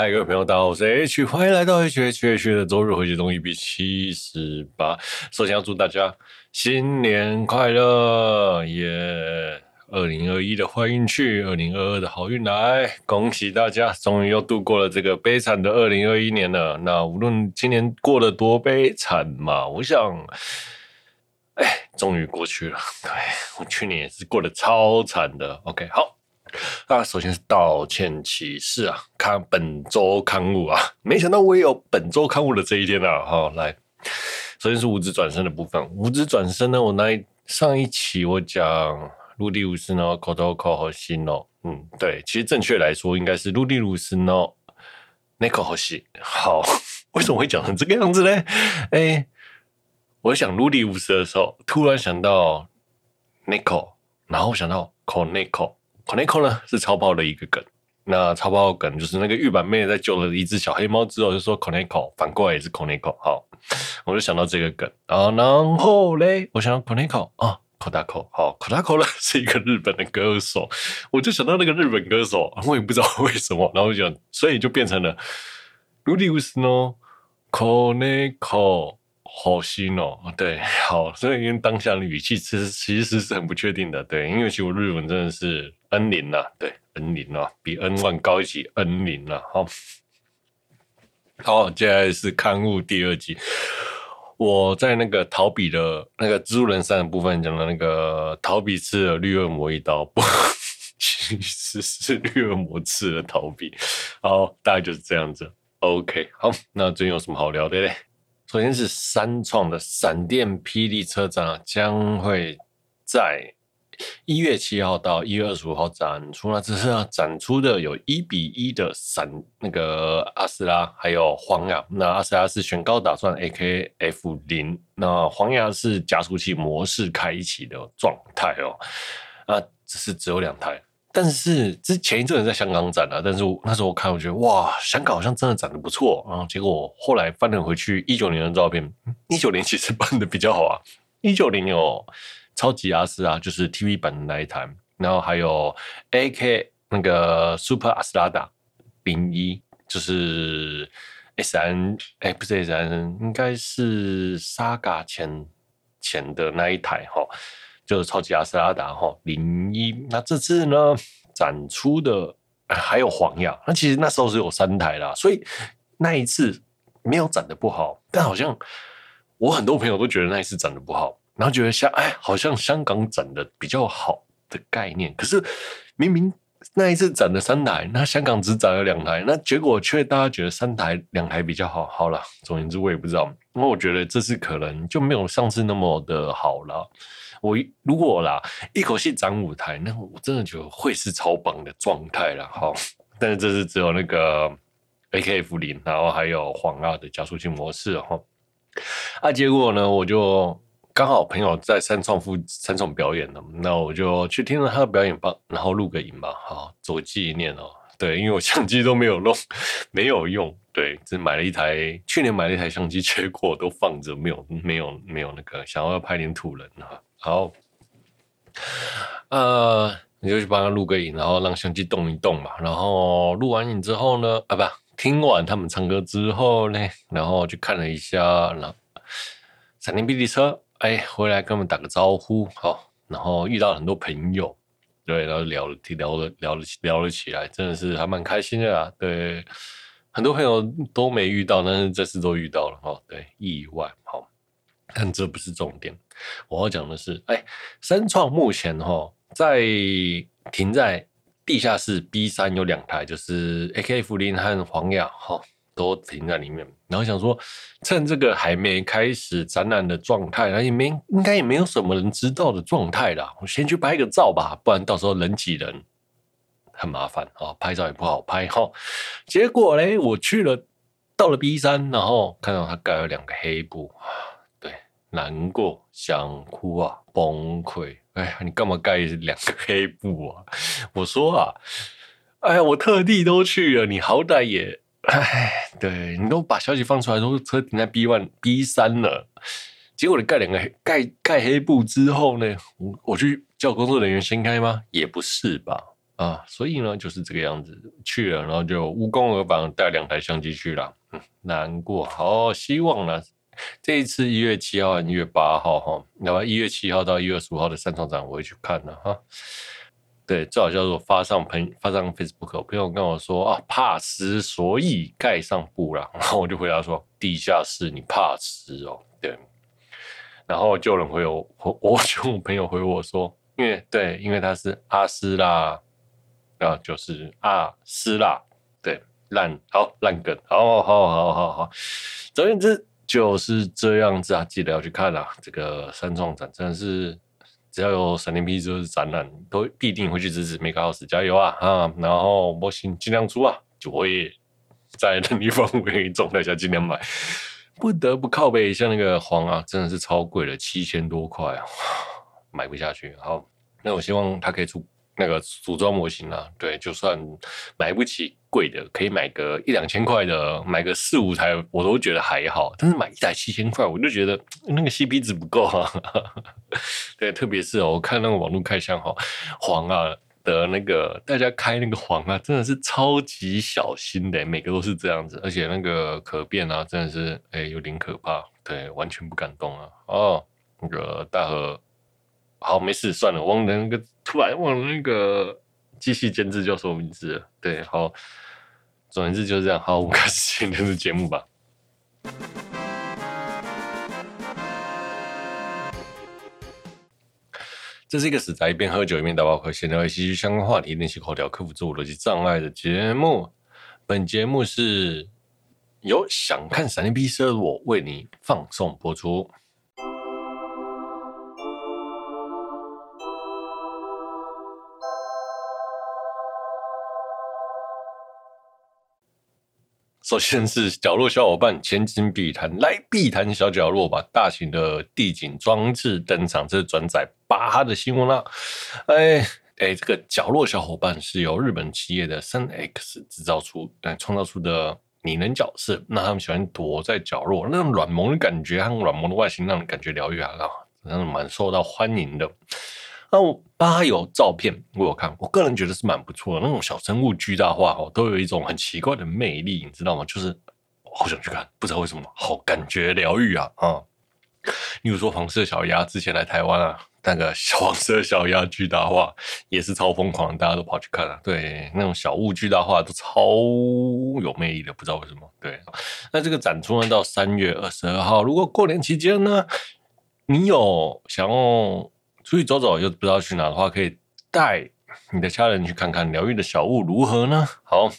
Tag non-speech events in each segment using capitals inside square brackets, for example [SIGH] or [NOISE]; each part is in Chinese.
嗨，各位朋友，大家好，我是 H，欢迎来到 H H H 的周日回血中 EP 七十八。首先要祝大家新年快乐，耶！二零二一的坏运去，二零二二的好运来，恭喜大家，终于又度过了这个悲惨的二零二一年了。那无论今年过得多悲惨嘛，我想，哎，终于过去了。对，我去年也是过得超惨的。OK，好，那首先是道歉启事啊，看本周刊物啊，没想到我也有本周刊物的这一天啊。好，来，首先是五指转身的部分，五指转身呢，我那一上一期我讲。卢迪鲁斯呢？口头口和西诺，嗯，对，其实正确来说应该是卢迪鲁斯呢，内口和西。好，[LAUGHS] 为什么会讲成这个样子呢？哎，我想卢迪鲁斯的时候，突然想到内口，然后想到口内口，口呢是超跑的一个梗。那超跑梗就是那个玉板妹在救了一只小黑猫之后，就说口内口，反过来也是口内口。好，我就想到这个梗啊，然后嘞，我想到口内口啊。口大口，好，口大口呢是一个日本的歌手，我就想到那个日本歌手，我也不知道为什么，然后就所以就变成了卢迪乌斯诺口内口好心哦，对，好，所以因为当下的语气其实其实是很不确定的，对，因为其实我日文真的是 N 零啊，对，N 零啊，比 N 万高一级 N 零啊，好，好，接下来是刊物第二集。我在那个陶比的那个蜘蛛人三的部分讲的那个陶比刺了绿恶魔一刀，不，[LAUGHS] 其实是绿恶魔刺了陶比。好，大概就是这样子。OK，好，那最近有什么好聊的嘞？首先是三创的闪电霹雳车展啊，将会在。一月七号到一月二十五号展出，那这是要展出的有一比一的闪那个阿斯拉，还有黄牙。那阿斯拉是选高打算 AKF 零，那黄牙是加速器模式开启的状态哦。那，只是只有两台，但是之前一阵子在香港展了，但是那时候我看，我觉得哇，香港好像真的展得不错。然后结果后来翻了回去一九年的照片，一九年其实办的比较好啊，一九年有。超级阿斯啊就是 TV 版的那一台，然后还有 AK 那个 Super 阿斯拉达零一，就是 SN 哎，不是 SN，应该是 Saga 前前的那一台哈，就是超级阿斯拉达哈零一。那这次呢展出的还有黄牙，那其实那时候是有三台啦，所以那一次没有展得不好，但好像我很多朋友都觉得那一次展得不好。然后觉得像哎，好像香港展的比较好的概念，可是明明那一次展了三台，那香港只展了两台，那结果却大家觉得三台两台比较好。好了，总言之我也不知道，因为我觉得这次可能就没有上次那么的好了。我如果啦一口气展五台，那我真的觉得会是超棒的状态了。好，但是这次只有那个 AKF 零，然后还有黄二的加速器模式哈。啊，结果呢，我就。刚好朋友在三创附三创表演了，那我就去听了他的表演吧，然后录个影吧，好做纪念哦。对，因为我相机都没有弄，[LAUGHS] 没有用。对，只买了一台，去年买了一台相机，结果都放着，没有，没有，没有那个想要拍点土人哈。好，呃，你就去帮他录个影，然后让相机动一动嘛。然后录完影之后呢，啊不，听完他们唱歌之后呢，然后去看了一下，然后闪电霹雳车。哎，回来跟我们打个招呼，好，然后遇到很多朋友，对，然后聊了聊了聊了聊了起来，真的是还蛮开心的啊。对，很多朋友都没遇到，但是这次都遇到了，哦，对，意外，好，但这不是重点，我要讲的是，哎，三创目前哈在停在地下室 B 三有两台，就是 AKF 林和黄雅，哈。都停在里面，然后想说，趁这个还没开始展览的状态，那也没应该也没有什么人知道的状态啦。我先去拍个照吧，不然到时候人挤人很麻烦啊，拍照也不好拍哈。结果嘞，我去了，到了 B 三，然后看到他盖了两个黑布，对，难过、想哭啊，崩溃。哎呀，你干嘛盖两个黑布啊？[LAUGHS] 我说啊，哎呀，我特地都去了，你好歹也。哎，对，你都把消息放出来，说车停在 B one、B 三了，结果你盖两个盖盖黑布之后呢，我我去叫工作人员掀开吗？也不是吧？啊，所以呢就是这个样子去了，然后就无功而返，带两台相机去了，嗯，难过。好，希望呢这一次一月七号和一月八号哈，然后一月七号到一月十五号的三场展我会去看的哈。对，最好叫做发上朋发上 Facebook，朋友跟我说啊，怕湿，所以盖上布了。然后我就回答说，地下室你怕湿哦，对。然后就有人回我，我就我朋友回我说，因为对，因为他是阿斯拉。啊，就是阿斯啦，对，烂，好烂梗，好好好好好，总而言之就是这样子啊，记得要去看啦。这个三创展真的是，只要有闪电霹雳就是展览，都必定会去支持，Make 加油啊啊！然后模型尽量出啊，就会在能力范围状态下尽量买，不得不靠背，像那个黄啊，真的是超贵的，七千多块啊，[SIGHS] 买不下去。好，那我希望它可以出。那个组装模型啊，对，就算买不起贵的，可以买个一两千块的，买个四五台，我都觉得还好。但是买一台七千块，我就觉得 [TSK] 那个 CP 值不够啊。[LAUGHS] 对，特别是哦我看那个网络开箱哈，黄啊的那个大家开那个黄啊，真的是超级小心的，每个都是这样子，而且那个可变啊，真的是哎有点可怕，对，完全不敢动啊。哦，那个大河。好，没事，算了，忘了那个，突然忘了那个继续监制叫什么名字了。对，好，总言之就是这样。好，我们开始 [LAUGHS] 今天的节目吧。这是一个死宅一边喝酒一边打包，闲聊一些相关话题，练习口条，克服自我逻辑障碍的节目。本节目是由想看闪电霹雳的我为你放送播出。首先是角落小伙伴前进碧潭，来碧潭小角落吧！大型的地景装置登场，这是转载巴的新闻啦。哎哎，这个角落小伙伴是由日本企业的三 X 制造出，但创造出的拟人角色。那他们喜欢躲在角落，那种软萌的感觉和软萌的外形，让人感觉疗愈啊，那种蛮受到欢迎的。那我巴有照片，我有看，我个人觉得是蛮不错的。那种小生物巨大化哦，都有一种很奇怪的魅力，你知道吗？就是好想去看，不知道为什么，好感觉疗愈啊啊！例如说黄色小鸭之前来台湾啊，那个小黄色小鸭巨大化也是超疯狂，大家都跑去看啊。对，那种小物巨大化都超有魅力的，不知道为什么。对，那这个展出呢，到三月二十二号，如果过年期间呢，你有想要。出去走走又不知道去哪的话，可以带你的家人去看看疗愈的小物如何呢？好，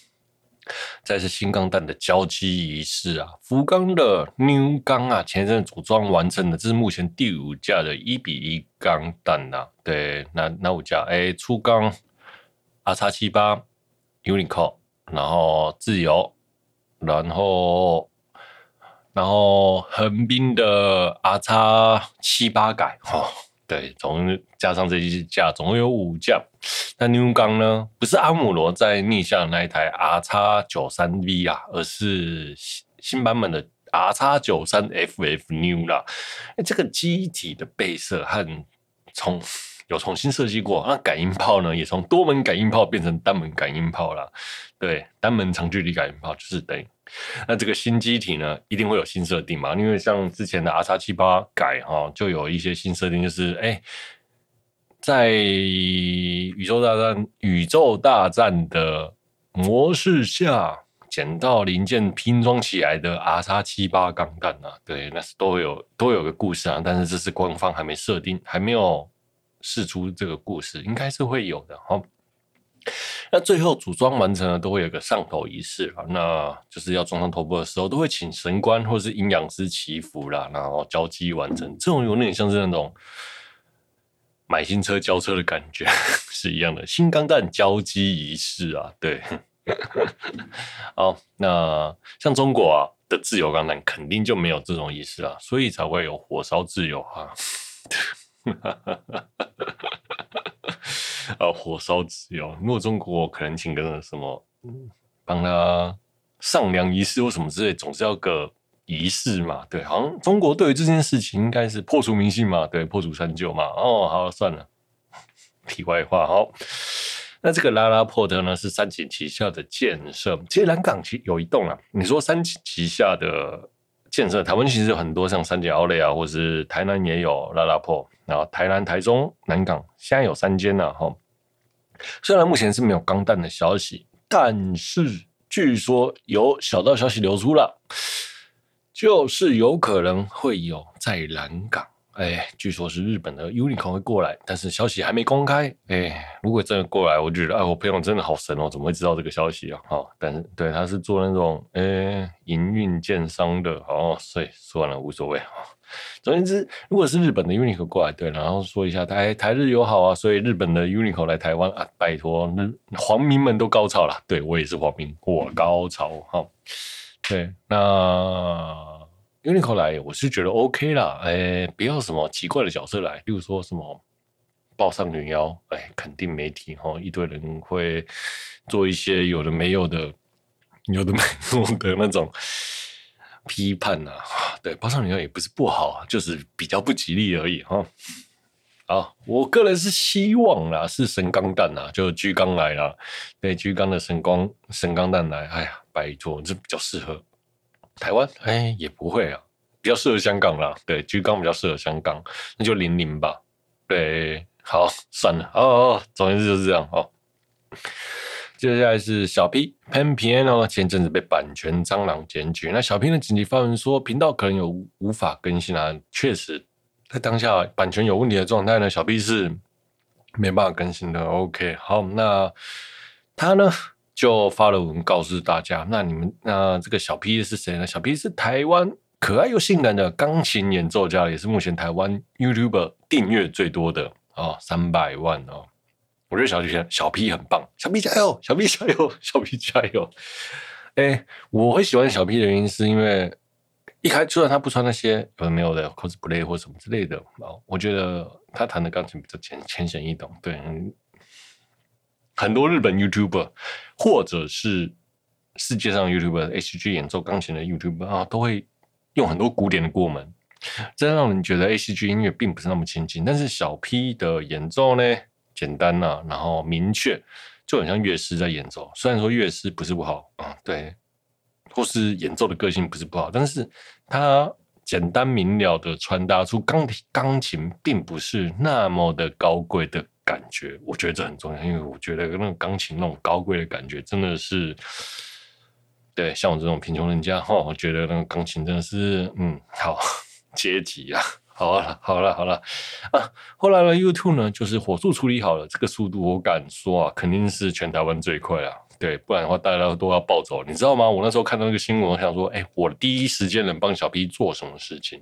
再是新钢弹的交机仪式啊，福冈的 New 钢啊，前阵组装完成的，这是目前第五架的一比一钢弹呐。对，那那五架，哎，初钢 R 叉七八 Unico，然后自由，然后然后横滨的 R 叉七八改哈。对，总加上这些架，总共有五架。那 New 钢呢？不是阿姆罗在逆向那一台 R 叉九三 V 啊，而是新新版本的 R 叉九三 FF New 啦。这个机体的背色和从有重新设计过，那感应炮呢，也从多门感应炮变成单门感应炮了。对，单门长距离感应炮就是等于。那这个新机体呢，一定会有新设定嘛？因为像之前的 R 叉七八改哈，就有一些新设定，就是哎、在宇宙大战宇宙大战的模式下，捡到零件拼装起来的 R 叉七八钢弹啊，对，那是都有都有个故事啊，但是这是官方还没设定，还没有释出这个故事，应该是会有的哈。那最后组装完成了，都会有个上头仪式啊，那就是要装上头部的时候，都会请神官或是阴阳师祈福啦，然后交机完成。这种有点像是那种买新车交车的感觉是一样的，新钢弹交机仪式啊，对。[LAUGHS] 好，那像中国啊的自由钢弹肯定就没有这种仪式啊，所以才会有火烧自由啊。[LAUGHS] 啊，[LAUGHS] 火烧自由！如果中国可能请个什么，帮他上梁仪式或什么之类，总是要个仪式嘛。对，好像中国对于这件事情应该是破除迷信嘛，对，破除三旧嘛。哦，好，算了，题外话，好。那这个拉拉破特呢，是三井旗下的建设。其实南港其实有一栋啊。你说三井旗下的建设，台湾其实有很多，像三井奥莱啊，或是台南也有拉拉破。然后台南、台中、南港现在有三间了哈。虽然目前是没有钢弹的消息，但是据说有小道消息流出了，就是有可能会有在南港。哎，据说是日本的 Uniqlo 会过来，但是消息还没公开。哎，如果真的过来，我觉得哎，我朋友真的好神哦，怎么会知道这个消息啊？哈，但是对，他是做那种哎营运建商的哦，所以算了，无所谓。总言之，如果是日本的 Uniqlo 过来，对，然后说一下台台日友好啊，所以日本的 Uniqlo 来台湾啊，拜托，那皇民们都高潮了。对，我也是皇民，我高潮哈。对，那。Uniqlo 来，我是觉得 OK 啦，哎、不要什么奇怪的角色来，例如说什么抱上女妖，哎、肯定媒体哈，一堆人会做一些有的没有的、有的没有的那种批判呐、啊。[SIGHS] 对，爆上女妖也不是不好，就是比较不吉利而已哈。好，我个人是希望啦，是神钢弹呐，就巨钢来了，对，巨钢的神光神钢弹来，哎呀，拜托，这比较适合。台湾哎，也不会啊，比较适合香港啦。对，巨钢比较适合香港，那就零零吧。对，好，算了，哦哦，总言之就是这样哦。接下来是小 P Pen Piano，前阵子被版权蟑螂检举，那小 P 的紧急发文说，频道可能有无法更新啊。确实，在当下版权有问题的状态呢，小 P 是没办法更新的。OK，好，那他呢？就发了文告诉大家，那你们那这个小 P 是谁呢？小 P 是台湾可爱又性感的钢琴演奏家，也是目前台湾 YouTuber 订阅最多的哦，三百万哦。我觉得小 P 小 P 很棒，小 P 加油，小 P 加油，[LAUGHS] 小 P 加油。哎，我会喜欢小 P 的原因是因为一开就算他不穿那些有没有的 cosplay 或什么之类的哦，我觉得他弹的钢琴比较浅浅显易懂，对。很多日本 YouTuber 或者是世界上 YouTuber ACG 演奏钢琴的 YouTuber 啊，都会用很多古典的过门，这让人觉得 ACG 音乐并不是那么亲近。但是小 P 的演奏呢，简单呐、啊，然后明确，就很像乐师在演奏。虽然说乐师不是不好啊，对，或是演奏的个性不是不好，但是他简单明了的传达出钢钢琴并不是那么的高贵的。感觉，我觉得这很重要，因为我觉得那个钢琴那种高贵的感觉，真的是，对，像我这种贫穷人家哈，我觉得那个钢琴真的是，嗯，好 [LAUGHS] 阶级啊，好了，好了，好了啊。后来呢，YouTube 呢，就是火速处理好了，这个速度我敢说啊，肯定是全台湾最快啊。对，不然的话大家都要暴走，你知道吗？我那时候看到那个新闻，我想说，哎，我第一时间能帮小 P 做什么事情？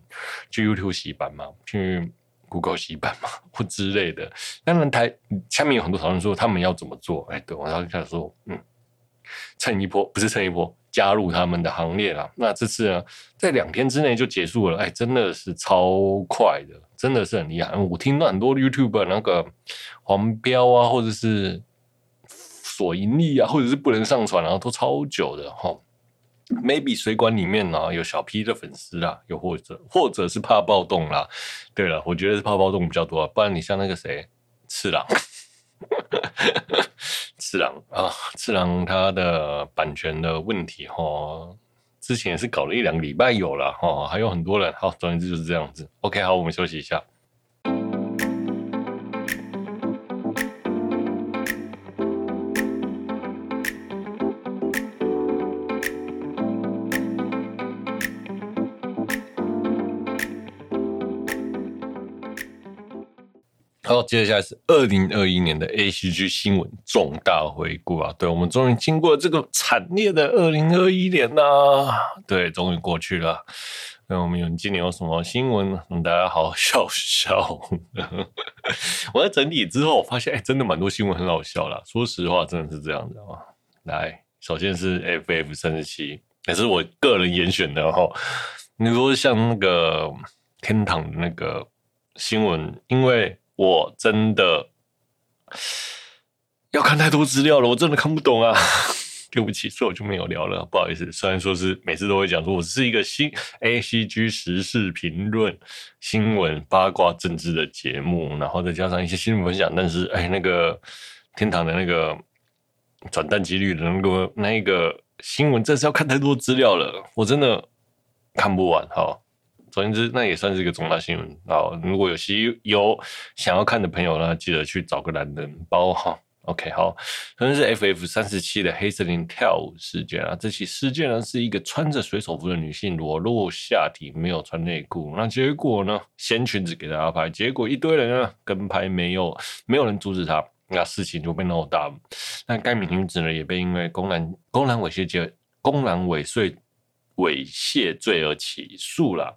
去 YouTube 洗版吗，去。Google 洗版吗，[LAUGHS] 或之类的。当然，台下面有很多讨论说他们要怎么做。哎，对，我然后就开始说，嗯，蹭一波不是蹭一波，加入他们的行列了。那这次呢，在两天之内就结束了。哎，真的是超快的，真的是很厉害。我听到很多 YouTube 那个黄标啊，或者是锁盈利啊，或者是不能上传，然后都超久的哈。maybe 水管里面呢有小 P 的粉丝啦，又或者或者是怕暴动啦。对了，我觉得是怕暴动比较多，啊不然你像那个谁，次郎，次郎啊，次郎他的版权的问题哈，之前也是搞了一两个礼拜有了哈，还有很多人。好，总之就是这样子。OK，好，我们休息一下。好，接下来是二零二一年的 ACG 新闻重大回顾啊！对，我们终于经过这个惨烈的二零二一年呐，对，终于过去了。那我们有今年有什么新闻让大家好好笑笑？[LAUGHS] 我在整理之后，我发现哎，真的蛮多新闻很好笑啦。说实话，真的是这样的啊。来，首先是 FF 三十七，也是我个人严选的哈。你说像那个天堂的那个新闻，因为我真的要看太多资料了，我真的看不懂啊！[LAUGHS] 对不起，所以我就没有聊了，不好意思。虽然说是每次都会讲说我是一个新 ACG 时事评论、新闻八卦、政治的节目，然后再加上一些新闻分享，但是哎，那个天堂的那个转蛋几率的那个那个新闻，真是要看太多资料了，我真的看不完哈。总言之，那也算是一个重大新闻啊！如果有需有想要看的朋友呢，记得去找个懒人包哈。OK，好，可能是 FF 三十七的黑森林跳舞事件啊。这起事件呢，是一个穿着水手服的女性裸露下体，没有穿内裤。那结果呢，掀裙子给大家拍，结果一堆人呢跟拍，没有没有人阻止她，那事情就被闹大。那该名女子呢，也被因为公然公然猥亵罪、公然猥亵猥亵罪而起诉了。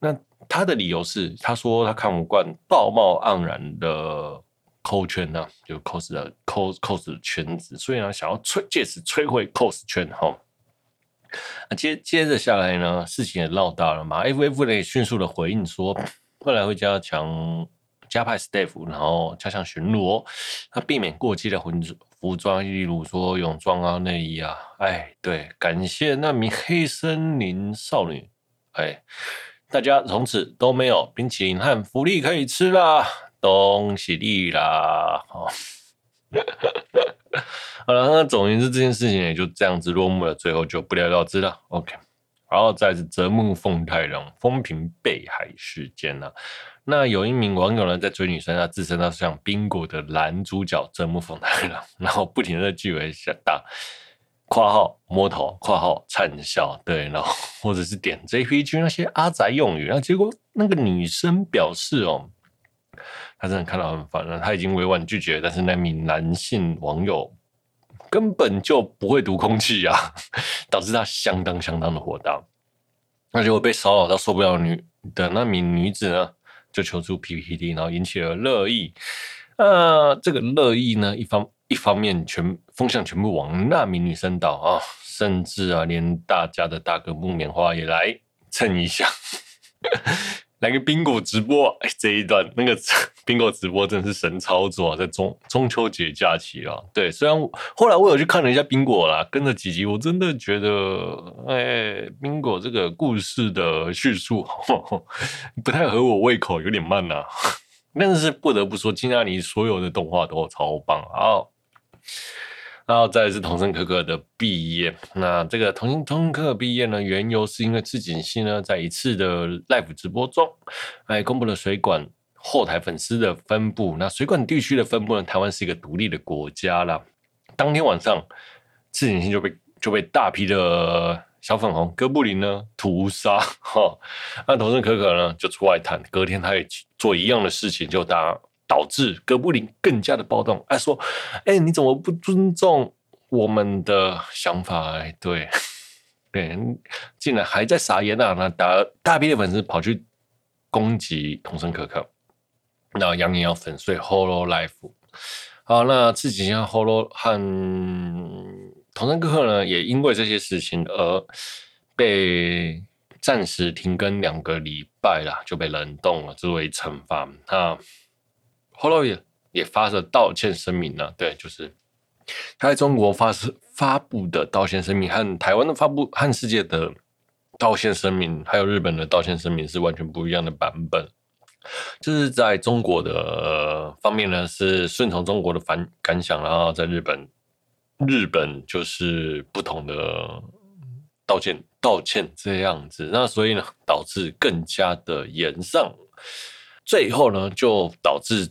那他的理由是，他说他看不惯道貌岸然的。cos 圈呢，就 cos 的 cos cos 圈子，所以呢，想要摧借此摧毁 cos 圈哈。那接接着下来呢，事情也闹大了嘛。FF 呢也迅速的回应说，[CLEARS THROAT] 未来会加强加派 staff，然后加强巡逻，那避免过激的服服装，例如说泳装啊、内衣啊。哎，对，感谢那名黑森林少女。哎，大家从此都没有冰淇淋和福利可以吃啦。东西利啦，[LAUGHS] 好，好了，那总言之，这件事情也就这样子落幕了，最后就不了了之了。OK，然后再是泽木奉太郎风平被害事件了。那有一名网友呢，在追女生，他自称他是像宾果的男主角真木奉太郎，然后不停的句尾下打括号摸头括号灿笑，对，然后或者是点 JPG 那些阿宅用语，然后结果那个女生表示哦。他真的看到很烦了，他已经委婉拒绝，但是那名男性网友根本就不会读空气啊，[LAUGHS] 导致他相当相当的火大。那结果被骚扰到受不了女的那名女子呢，就求助 PPT，然后引起了热议。呃，这个热议呢，一方一方面全风向全部往那名女生倒啊，甚至啊，连大家的大哥木棉花也来蹭一下。来个宾果直播，哎，这一段那个 [LAUGHS] 宾果直播真的是神操作啊，在中中秋节假期啊，对，虽然后来我有去看了一下宾果啦，跟着几集，我真的觉得，哎，宾果这个故事的叙述 [LAUGHS] 不太合我胃口，有点慢呐、啊，但是不得不说，金阿尼所有的动画都超棒啊。然后再是童生可可的毕业，那这个童生桐生可可毕业呢，缘由是因为赤井希呢，在一次的 live 直播中，哎，公布了水管后台粉丝的分布。那水管地区的分布呢，台湾是一个独立的国家啦。当天晚上，赤井希就被就被大批的小粉红哥布林呢屠杀哈。那童生可可呢就出外谈，隔天他也做一样的事情，就打。导致哥布林更加的暴动，哎，说，哎，你怎么不尊重我们的想法？哎，对，[LAUGHS] 对，竟然还在撒盐啊！那大大批的粉丝跑去攻击桐生可可，那扬言要粉碎 Holo Life。好，那自己像 Holo 和桐生可可呢，也因为这些事情而被暂时停更两个礼拜了，就被冷冻了，作为惩罚。那。Hololive 也发了道歉声明了，对，就是他在中国发是发布的道歉声明，和台湾的发布和世界的道歉声明，还有日本的道歉声明是完全不一样的版本。就是在中国的方面呢，是顺从中国的反感想，然后在日本，日本就是不同的道歉道歉这样子，那所以呢，导致更加的严上，最后呢，就导致。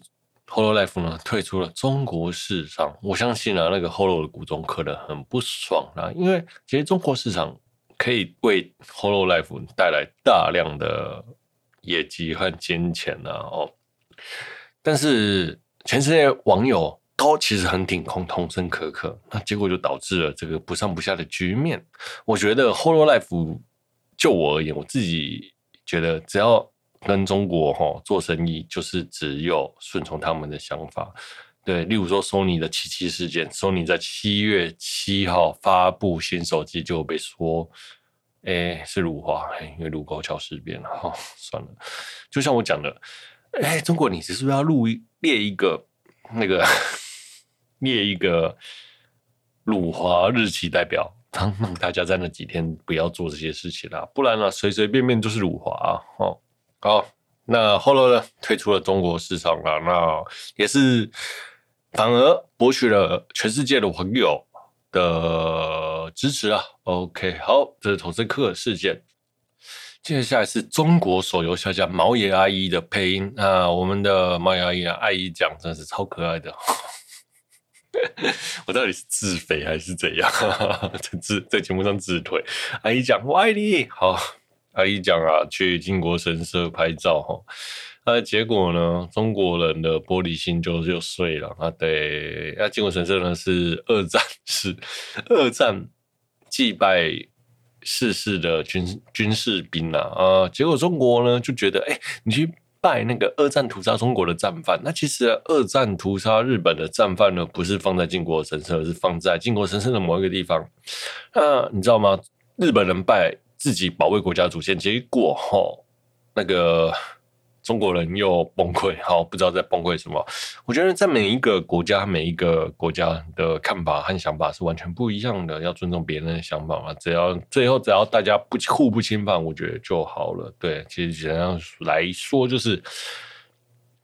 Hololive 呢退出了中国市场，我相信啊，那个 Holo 的股东可能很不爽啊，因为其实中国市场可以为 Hololive 带来大量的业绩和金钱啊，哦，但是全世界网友都其实很挺空同声可可，那结果就导致了这个不上不下的局面。我觉得 Hololive 就我而言，我自己觉得只要。跟中国哈做生意，就是只有顺从他们的想法。对，例如说索尼的七七事件，索尼在七月七号发布新手机，就被说，哎、是辱华，因为卢沟桥事变了。哈，[LAUGHS] 算了，就像我讲的，哎、中国你是不是要录列一个那个列一个辱华日期代表，让大家在那几天不要做这些事情啦，不然呢，随随便便就是辱华啊，哈。好，那 Holo 呢退出了中国市场了，那也是反而博取了全世界的朋友的支持啊。OK，好，这是投资客事件。接下来是中国手游下架毛野阿姨的配音啊，我们的毛野阿姨啊，阿姨讲真是超可爱的。[LAUGHS] 我到底是自肥还是怎样？[LAUGHS] 在自在节目上自推。阿姨讲我爱你，好，他一讲啊，去靖国神社拍照哈。那结果呢，中国人的玻璃心就就碎了啊。对，那靖国神社呢是二战是二战祭拜逝世的军军士兵啊啊。结果中国呢就觉得，哎、你去。拜那个二战屠杀中国的战犯，那其实二战屠杀日本的战犯呢，不是放在靖国神社，而是放在靖国神社的某一个地方。那你知道吗？日本人拜自己保卫国家主权，结果齁那个。中国人又崩溃，好，不知道在崩溃什么。我觉得在每一个国家，每一个国家的看法和想法是完全不一样的，要尊重别人的想法嘛。只要最后只要大家不互不侵犯，我觉得就好了。对，其实简单来说就是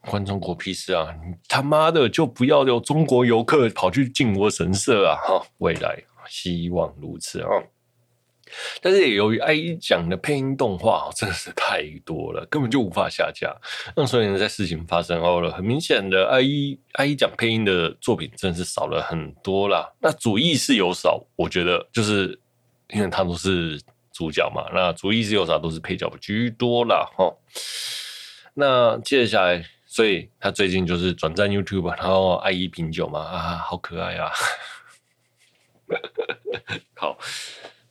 关中国屁事啊！你他妈的就不要有中国游客跑去靖国神社啊！哈，未来希望如此啊。但是也由于 IE 奖的配音动画真的是太多了，根本就无法下架。那所以呢，在事情发生后了，很明显的 i 一 i 一讲配音的作品真的是少了很多啦。那主意是有少，我觉得就是因为他都是主角嘛，那主意是有少，都是配角居多啦。哈。那接下来，所以他最近就是转战 YouTube，然后爱一品酒嘛，啊，好可爱啊！[LAUGHS] 好。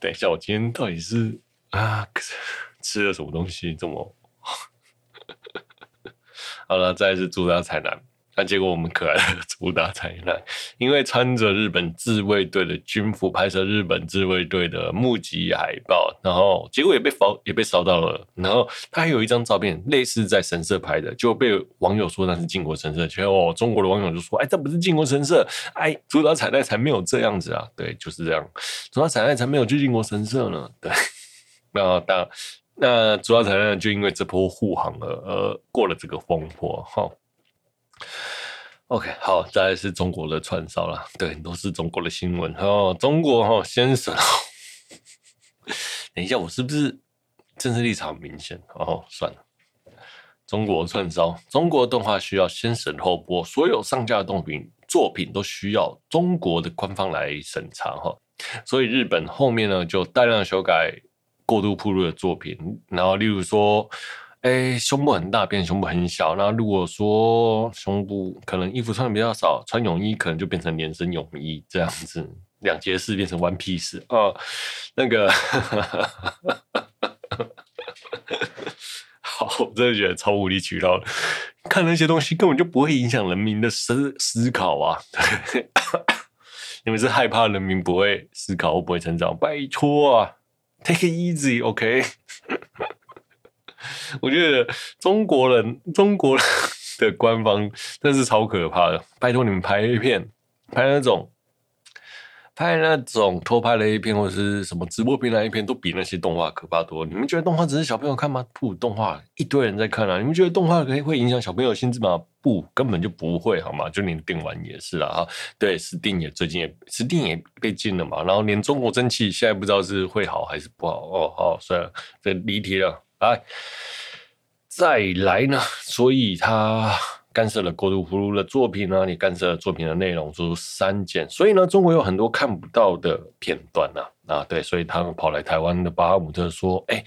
等一下，我今天到底是啊吃了什么东西这么 [LAUGHS] 好了？再一次祝大家彩蛋。结果我们可爱的主打彩蛋，因为穿着日本自卫队的军服拍摄日本自卫队的募集海报，然后结果也被烧也被烧到了。然后他还有一张照片，类似在神社拍的，就被网友说那是靖国神社。结果中国的网友就说：“哎，这不是靖国神社，哎，主打彩蛋才没有这样子啊！”对，就是这样，主打彩蛋才没有去靖国神社呢。对，那当那主打彩蛋就因为这波护航而而过了这个风波哈。OK，好，再来是中国的串烧了，对，都是中国的新闻哦。中国哈先审，[LAUGHS] 等一下，我是不是政治立场明显？哦，算了，中国串烧，中国动画需要先审后播，所有上架的动品作品都需要中国的官方来审查哈。所以日本后面呢就大量修改过度暴露的作品，然后例如说。哎、胸部很大变胸部很小。那如果说胸部可能衣服穿的比较少，穿泳衣可能就变成连身泳衣这样子，两截式变成 one piece 啊。那个，[LAUGHS] 好，我真的觉得超无理取闹。看那些东西根本就不会影响人民的思思考啊！[COUGHS] 你们是害怕人民不会思考或不会成长？拜托啊，take it easy，OK？、我觉得中国人，中国人的官方真是超可怕的。拜托你们拍 A 片，拍那种，拍那种偷拍的 A 片，或者是什么直播片的 A 片，都比那些动画可怕多。你们觉得动画只是小朋友看吗？不，动画一堆人在看啊。你们觉得动画可以会影响小朋友心智吗？不，根本就不会，好吗？就连电玩也是啦。哈。对，Steam 也最近也，Steam 也被禁了嘛。然后连中国蒸汽现在不知道是会好还是不好。哦，好，算了，这离题了。来，再来呢？所以他干涉了过度葫芦的作品呢？你干涉了作品的内容，做出删减。所以呢，中国有很多看不到的片段啊啊！对，所以他们跑来台湾的巴姆特说：“哎、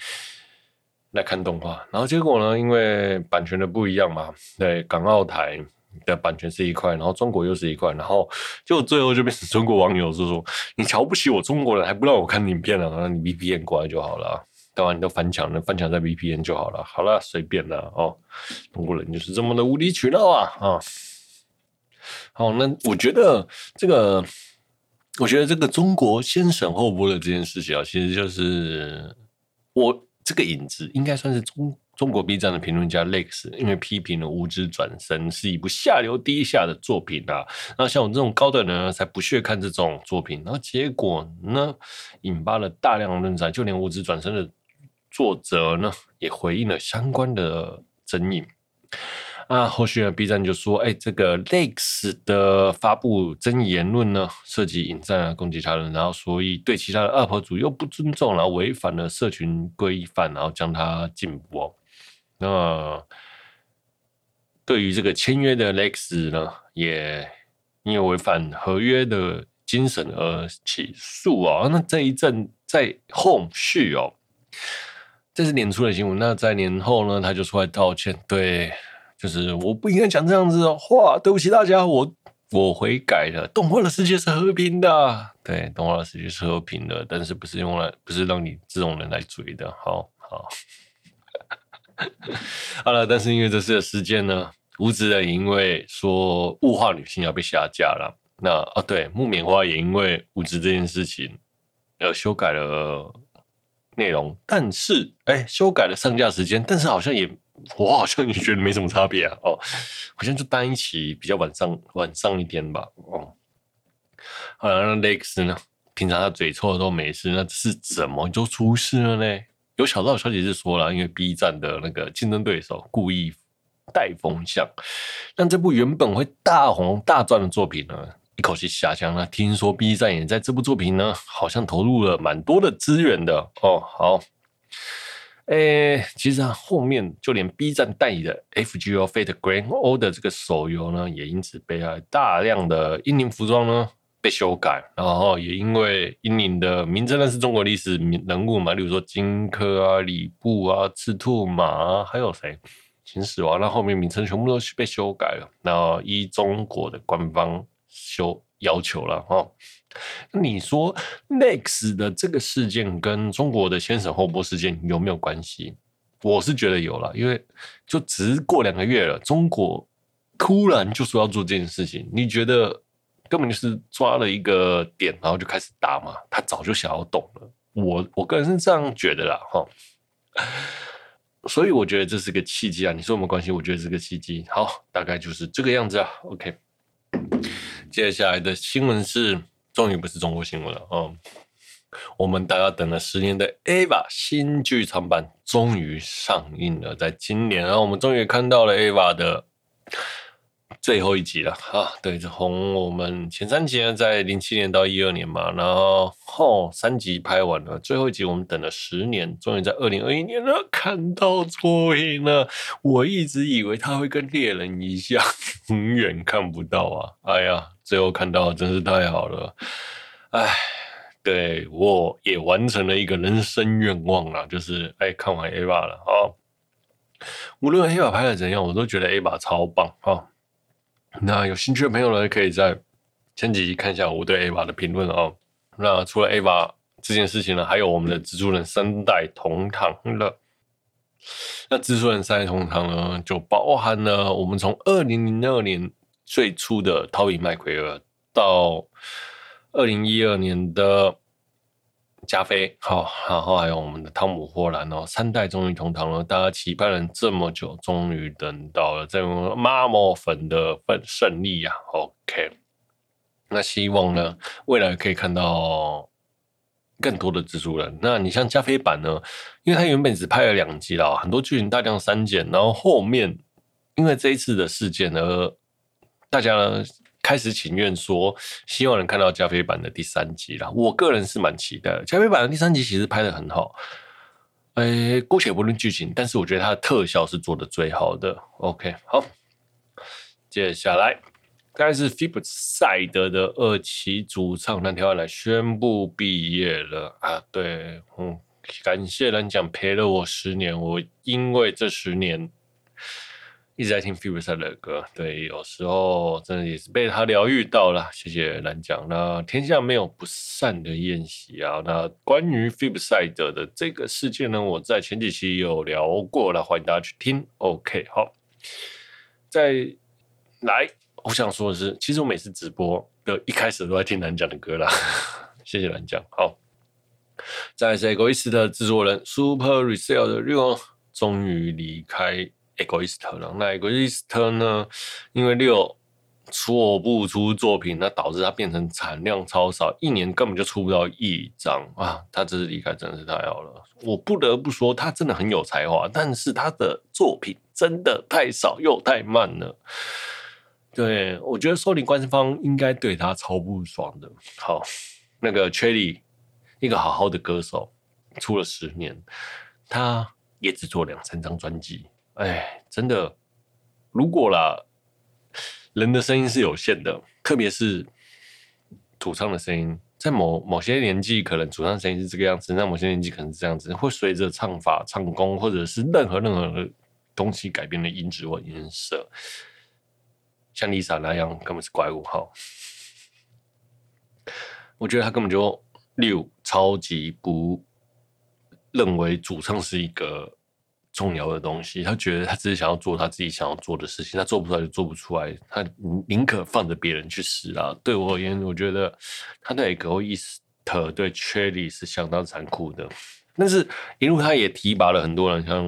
来看动画。”然后结果呢，因为版权的不一样嘛，对，港澳台的版权是一块，然后中国又是一块，然后就最后就变成中国网友就说：“你瞧不起我中国人，还不让我看影片了？那你 VPN 过来就好了。”当然，你都翻墙了，翻墙在 VPN 就好了。好了，随便了哦。中国人就是这么的无理取闹啊啊！好，那我觉得这个，我觉得这个中国先审后播的这件事情啊，其实就是我这个影子应该算是中中国 B 站的评论家 Lex，因为批评了《无知转身》是一部下流低下的作品啊。那像我这种高等人才不屑看这种作品，然后结果呢，引发了大量论战，就连《无知转身》的作者呢也回应了相关的争议啊，后续呢，B 站就说，哎，这个 Lex 的发布争议言论呢，涉及引战啊，攻击他人，然后所以对其他的 UP 主又不尊重，然后违反了社群规范，然后将他禁播。那对于这个签约的 Lex 呢，也因为违反合约的精神而起诉啊。那这一阵在后续哦，这是年初的新闻。那在年后呢，他就出来道歉，对。就是我不应该讲这样子的话，对不起大家，我我悔改了。动画的世界是和平的，对，动画的世界是和平的，但是不是用来，不是让你这种人来追的。好好，[LAUGHS] 好了，但是因为这次的事件呢，无职的因为说物化女性要被下架了。那哦，对，木棉花也因为无职这件事情呃修改了内容，但是哎，修改了上架时间，但是好像也。我好像也觉得没什么差别啊，哦，好像就单一期比较晚上晚上一点吧，哦，好了，那 Lex 呢？平常他嘴臭都没事，那是怎么就出事了呢？有小道消息是说了，因为 B 站的那个竞争对手故意带风向，让这部原本会大红大赚的作品呢，一口气下降了。听说 B 站也在这部作品呢，好像投入了蛮多的资源的哦。好。诶、其实啊，后面就连 B 站代理的 FGO Fate Grand Order 这个手游呢，也因此被大量的英灵服装呢被修改，然后也因为英灵的名称呢是中国历史人物嘛，例如说荆轲啊、吕布啊、赤兔马啊，还有谁秦始皇，那后面名称全部都是被修改了，然后依中国的官方修要求了哈。你说 Next 的这个事件跟中国的先审后播事件有没有关系？我是觉得有了，因为就只过两个月了，中国突然就说要做这件事情，你觉得根本就是抓了一个点，然后就开始打嘛？他早就想要动了，我我个人是这样觉得啦，哈。所以我觉得这是个契机啊。你说有没有关系？我觉得是个契机。好，大概就是这个样子啊。OK，接下来的新闻是。终于不是中国新闻了哦！我们大家等了十年的《EVA》新剧场版终于上映了，在今年，然后我们终于看到了《EVA》的最后一集了啊！对，从我们前三集呢，在零七年到一二年嘛，然后后三集拍完了，最后一集我们等了十年，终于在二零二一年了看到作品了。我一直以为他会跟猎人一样，永远看不到啊！哎呀！最后看到真是太好了，哎，对，我也完成了一个人生愿望了，就是哎看完 AVA 了啊。无论 AVA 拍的怎样，我都觉得 AVA 超棒啊。那有兴趣的朋友呢，可以在前几集看一下我对 AVA 的评论哦。那除了 AVA 这件事情呢，还有我们的蜘蛛人三代同堂了。那蜘蛛人三代同堂呢，就包含了我们从二零零二年。最初的陶比麦奎尔到二零一二年的加菲，好，然后还有我们的汤姆·霍兰哦，三代终于同堂了。大家期盼了这么久，终于等到了这个妈粉的份胜利呀！OK，那希望呢，未来可以看到更多的蜘蛛人。那你像加菲版呢？因为他原本只拍了两集了，很多剧情大量删减，然后后面因为这一次的事件而。大家开始请愿说，希望能看到加菲版的第三集了。我个人是蛮期待的。加菲版的第三集其实拍的很好，诶、姑且不论剧情，但是我觉得它的特效是做的最好的。OK，好，接下来该是菲普赛德的二期主唱蓝条来宣布毕业了啊！对，嗯，感谢蓝奖陪了我十年，我因为这十年。一直在听 Phoebe 的歌，对，有时候真的也是被他疗愈到了。谢谢蓝奖。那天下没有不散的宴席啊。那关于 Phoebe 的这个事件呢，我在前几期有聊过了，欢迎大家去听。OK，好。再来，我想说的是，其实我每次直播的一开始都在听蓝讲的歌啦。[LAUGHS] 谢谢蓝讲。好，再来是 Egoist 的制作人 Super Resale 的 Ryo 终于离开。Egoist 了，那 Egoist 呢？因为六做不出作品，那导致他变成产量超少，一年根本就出不到一张啊！他这次离开真的是太好了，我不得不说他真的很有才华，但是他的作品真的太少又太慢了。对，我觉得索尼官方应该对他超不爽的。好，那个 Cherry，一个好好的歌手，出了十年，他也只做两三张专辑，哎，真的，如果啦。人的声音是有限的，特别是主唱的声音，在某某些年纪，可能主唱声音是这个样子；在某些年纪，可能是这样子，会随着唱法、唱功，或者是任何任何的东西改变的音质或音色。像 Lisa 那样，根本是怪物哈！我觉得他根本就六超级不认为主唱是一个。重要的东西，他觉得他只是想要做他自己想要做的事情，他做不出来就做不出来，他宁可放着别人去试啊。对我而言，我觉得他对 Egoist 对 Cherry 是相当残酷的。但是，一路他也提拔了很多人，像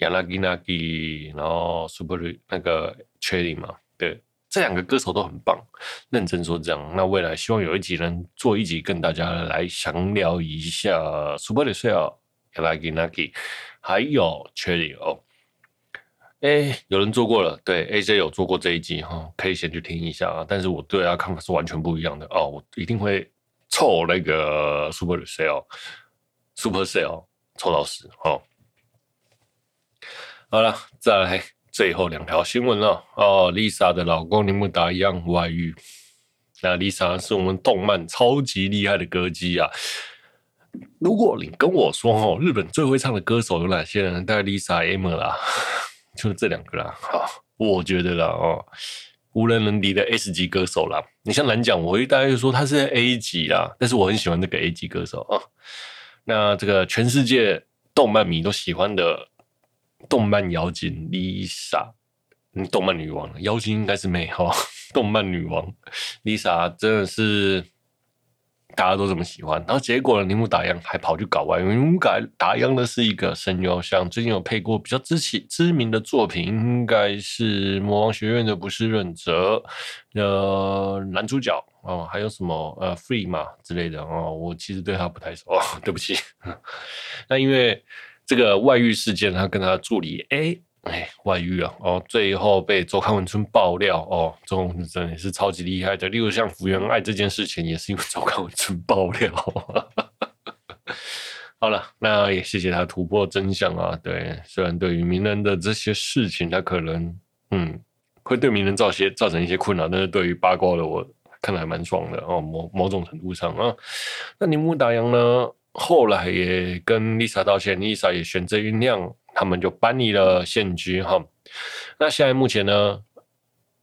Yanagi Nagi，然后 Super 那个 Cherry 嘛，对，这两个歌手都很棒。认真说这样，那未来希望有一集能做一集跟大家来详聊一下 Super Junior Yanagi Nagi。还有 Cherry 哦，哎，有人做过了，对，AJ 有做过这一集哈，可以先去听一下啊。但是我对他看法是完全不一样的哦，我一定会臭那个 Super Cell，Super Cell 臭到死哦。好了，再来最后两条新闻了哦，Lisa 的老公铃木达一样外遇，那 Lisa 是我们动漫超级厉害的歌姬啊。如果你跟我说哦，日本最会唱的歌手有哪些人？大概 Lisa、Aimer 啦，[LAUGHS] 就是这两个啦。好，我觉得啦哦，无人能敌的 S 级歌手啦。你像蓝奖，我一大概就说他是 A 级啦，但是我很喜欢这个 A 级歌手啊。那这个全世界动漫迷都喜欢的动漫妖精 Lisa，嗯，动漫女王，妖精应该是没哈。[LAUGHS] 动漫女王 Lisa 真的是。大家都这么喜欢，然后结果呢？铃木达央还跑去搞外遇。铃木达央呢是一个声优，像最近有配过比较知起知名的作品，应该是《魔王学院的不是润泽》呃男主角哦，还有什么呃 Free 嘛之类的哦。我其实对他不太熟，哦、对不起。[LAUGHS] 那因为这个外遇事件，他跟他助理 A。哎，外遇啊！哦，最后被周刊文春爆料哦，周刊文春也是超级厉害的。例如像福原爱这件事情，也是因为周刊文春爆料。[LAUGHS] 好了，那也谢谢他突破真相啊。对，虽然对于名人的这些事情，他可能嗯会对名人造些造成一些困扰，但是对于八卦的我看来还蛮爽的哦。某某种程度上啊，那铃木达央呢，后来也跟 Lisa 道歉，Lisa 也选择原谅。他们就搬离了现居哈。那现在目前呢，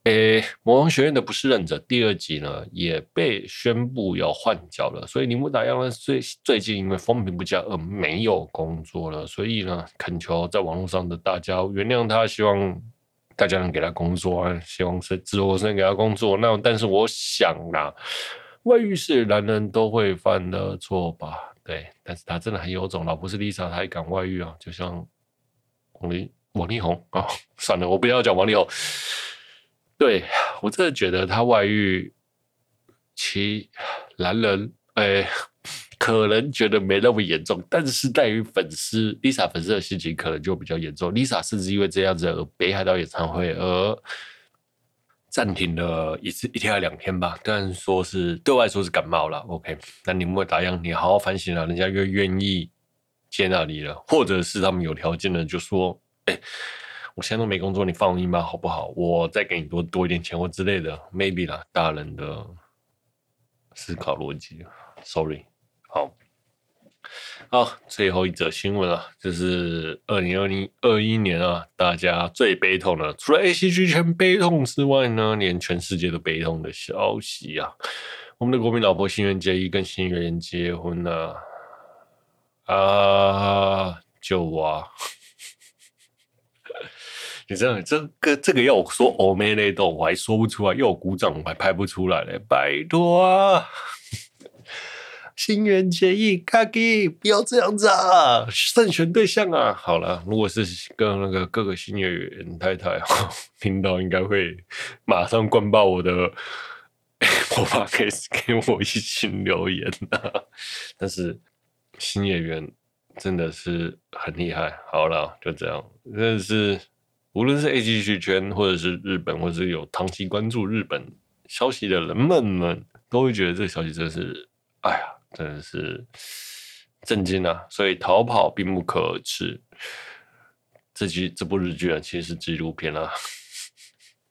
诶，魔王学院的不是忍者第二集呢也被宣布要换角了，所以铃木达央呢最最近因为风评不佳而没有工作了，所以呢恳求在网络上的大家原谅他，希望大家能给他工作啊，希望是之后能给他工作。那但是我想啊，外遇是男人都会犯的错吧？对，但是他真的很有种，老婆是 Lisa，他还敢外遇啊，就像。王力王力宏啊、算了，我不要讲王力宏。对，我真的觉得他外遇，其男人哎，可能觉得没那么严重，但是在于粉丝 Lisa 粉丝的心情可能就比较严重。Lisa 甚至因为这样子而北海道演唱会而暂停了一次一天还两天吧，但说是对外说是感冒了。OK，那你们打样，你好好反省了，人家又愿意。接那里了，或者是他们有条件的，就说：“哎、我现在都没工作，你放我一马好不好？我再给你多多一点钱或之类的，maybe 啦。”大人的思考逻辑，sorry。好，好，最后一则新闻啊，就是二零二零二一年啊，大家最悲痛的，除了 ACG 圈悲痛之外呢，连全世界都悲痛的消息啊，我们的国民老婆新垣结衣跟新垣结婚了。啊！救我！[LAUGHS] 你知道这个这个要我说欧美内斗，我还说不出来；要我鼓掌，我还拍不出来嘞！拜托啊！新垣结衣，卡基不要这样子啊，慎选对象啊。好了，如果是跟那个各个新演员太太 [LAUGHS] 听到，应该会马上灌爆我的，我怕可以给我一星留言啊。但是新演员真的是很厉害。好了，就这样，真的是无论是 AGC 圈，或者是日本，或者是有长期关注日本消息的人们们。都会觉得这个消息真是，哎呀，真的是震惊啊！所以逃跑并不可耻。这集这部日剧啊，其实是纪录片啊。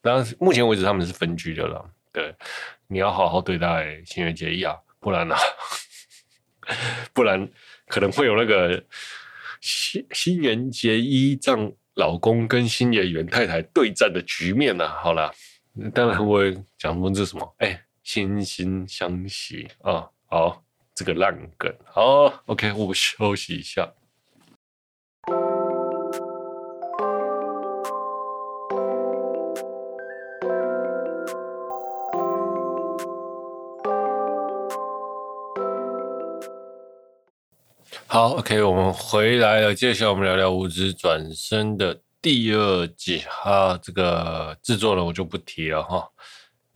当然，目前为止他们是分居的了。对，你要好好对待新垣结衣啊，不然呢、啊，[LAUGHS] 不然可能会有那个新新垣结衣让老公跟新演员太太对战的局面呢、啊。好了，当然我讲问这什么，哎。惺惺相惜啊！好，这个烂梗。好，OK，我们休息一下。好，OK，我们回来了。接下来我们聊聊《无职转生》的第二季。啊，这个制作人我就不提了哈。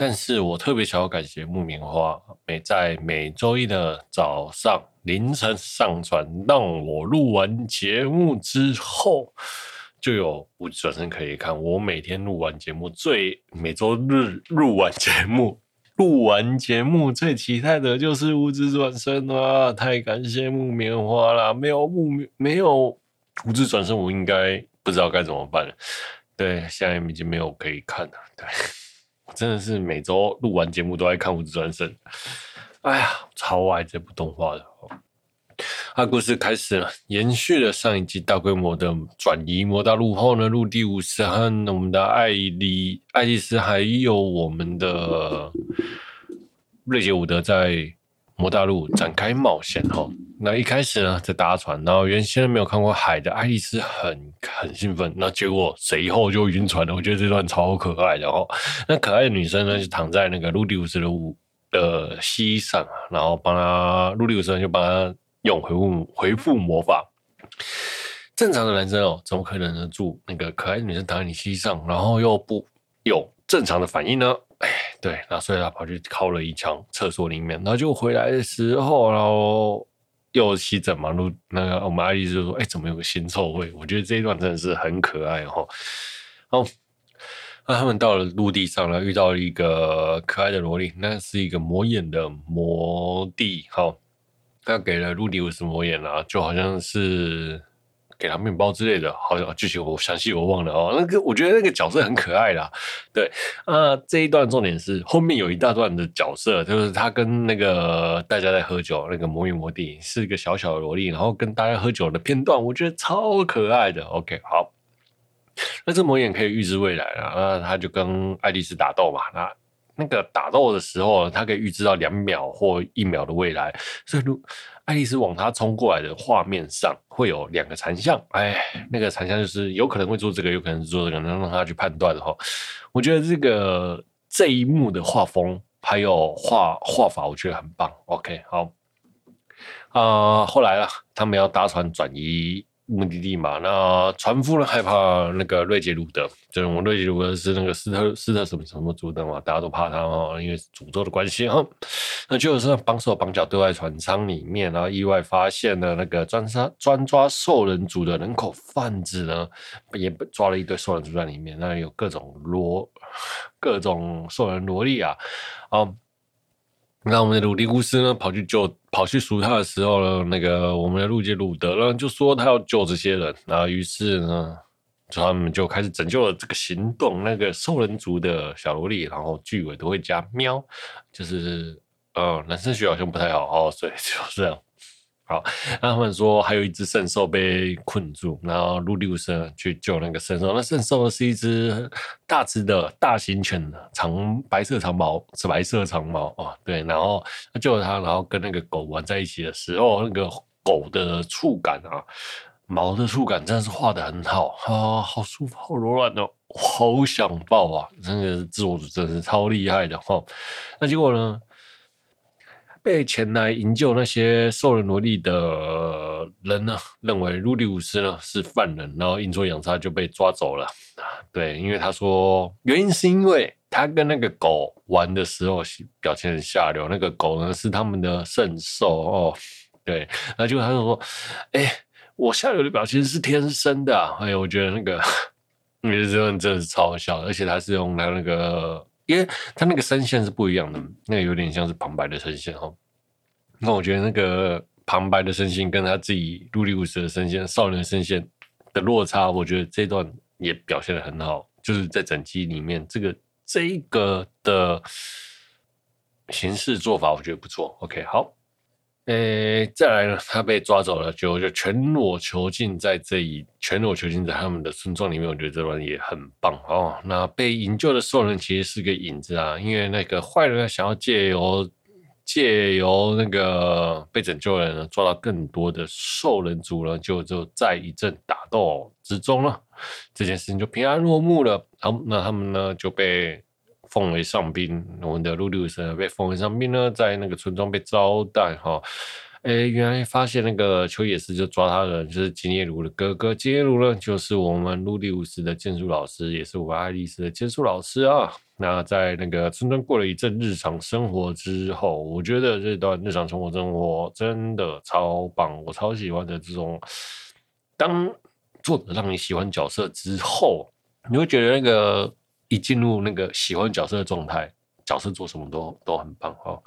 但是我特别想要感谢木棉花，每在每周一的早上凌晨上传，让我录完节目之后就有无职转身可以看。我每天录完节目，最每周日录完节目，录完节目最期待的就是无职转身啊！太感谢木棉花了，没有木，没有无职转身，我应该不知道该怎么办了。对，现在已经没有可以看了。对。真的是每周录完节目都爱看《五指转生》，哎呀，超爱这部动画的。啊，故事开始了，延续了上一季大规模的转移魔大陆后呢，陆地武士和我们的艾丽、爱丽丝，还有我们的瑞杰伍德在。魔大陆展开冒险哈，那一开始呢，在搭船，然后原先没有看过海的爱丽丝很很兴奋，那结果随后就晕船了。我觉得这段超可爱的哦。那可爱的女生呢，就躺在那个陆地武士的的膝上，然后帮他陆地武士就帮他用回复回复魔法。正常的男生哦，怎么可能忍住那个可爱的女生躺在你膝上，然后又不有正常的反应呢？哎，对，然后所以他跑去敲了一枪，厕所里面，然后就回来的时候，然后又洗整马，路那个我们爱丽丝就说：“哎，怎么有个腥臭味？”我觉得这一段真的是很可爱哈。哦，那他们到了陆地上了，遇到了一个可爱的萝莉，那是一个魔眼的魔帝，好，他给了陆地武士魔眼啊，就好像是。给他面包之类的，好像剧情我详细我忘了哦。那个我觉得那个角色很可爱啦，对啊。这一段重点是后面有一大段的角色，就是他跟那个大家在喝酒，那个魔女魔帝是一个小小的萝莉，然后跟大家喝酒的片段，我觉得超可爱的。OK，好，那这魔眼可以预知未来啊，那他就跟爱丽丝打斗嘛，那那个打斗的时候，他可以预知到两秒或一秒的未来，所以如。爱丽丝往他冲过来的画面上会有两个残像，哎，那个残像就是有可能会做这个，有可能做这个，能让他去判断的话，我觉得这个这一幕的画风还有画画法，我觉得很棒。OK，好，啊、后来了，他们要搭船转移。目的地嘛，那船夫呢害怕那个瑞杰鲁德，就是我们瑞杰鲁德是那个斯特斯特什么什么族的嘛，大家都怕他嘛，因为诅咒的关系哈。那就是绑手绑脚都在船舱里面，然后意外发现了那个专杀专抓兽人族的人口贩子呢，也抓了一堆兽人族在里面，那有各种罗各种兽人萝莉啊，啊。那我们的鲁迪乌斯呢，跑去救，跑去赎他的时候呢，那个我们的路杰鲁德呢，就说他要救这些人，然后于是呢，他们就开始拯救了这个行动，那个兽人族的小萝莉，然后句尾都会加喵，就是呃，男生学好像不太好哦，所以 [LAUGHS] 就这样。好，那他们说还有一只圣兽被困住，然后路迪乌斯去救那个圣兽。那圣兽是一只大只的大型犬，长白色长毛，是白色长毛哦。对，然后他救了他，然后跟那个狗玩在一起的时候，那个狗的触感啊，毛的触感真的是画的很好啊，好舒服，好柔软哦，好想抱啊！真的是制作组真的是超厉害的哈。那结果呢？被前来营救那些兽人奴隶的人呢，认为鲁迪乌斯呢是犯人，然后阴错阳差就被抓走了。对，因为他说原因是因为他跟那个狗玩的时候表现很下流，那个狗呢是他们的圣兽哦。对，那就他就说，哎，我下流的表情是天生的啊。哎，我觉得那个。[LAUGHS] 那个真的真的是超笑，而且他是用它那个，因为他那个声线是不一样的，那个有点像是旁白的声线哦。那我觉得那个旁白的声线跟他自己鲁迪乌斯的声线、少年的声线的落差，我觉得这段也表现的很好，就是在整集里面这个这一个的形式做法，我觉得不错。OK，好。诶、再来呢，他被抓走了，就就全裸囚禁在这一全裸囚禁在他们的村庄里面。我觉得这段也很棒哦。那被营救的兽人其实是个影子啊，因为那个坏人想要借由借由那个被拯救的人呢，抓到更多的兽人族呢，就就在一阵打斗之中了，这件事情就平安落幕了。好，那他们呢就被。奉为上宾，我们的鲁迪乌斯被奉为上宾呢，在那个村庄被招待哈。哎，原来发现那个秋野斯就抓他的人就是金叶鲁的哥哥，金叶鲁呢就是我们鲁迪乌斯的剑术老师，也是我们爱丽丝的剑术老师啊。那在那个村庄过了一阵日常生活之后，我觉得这段日常生活生活真的超棒，我超喜欢的这种。当作者让你喜欢角色之后，你会觉得那个。一进入那个喜欢角色的状态，角色做什么都都很棒哦。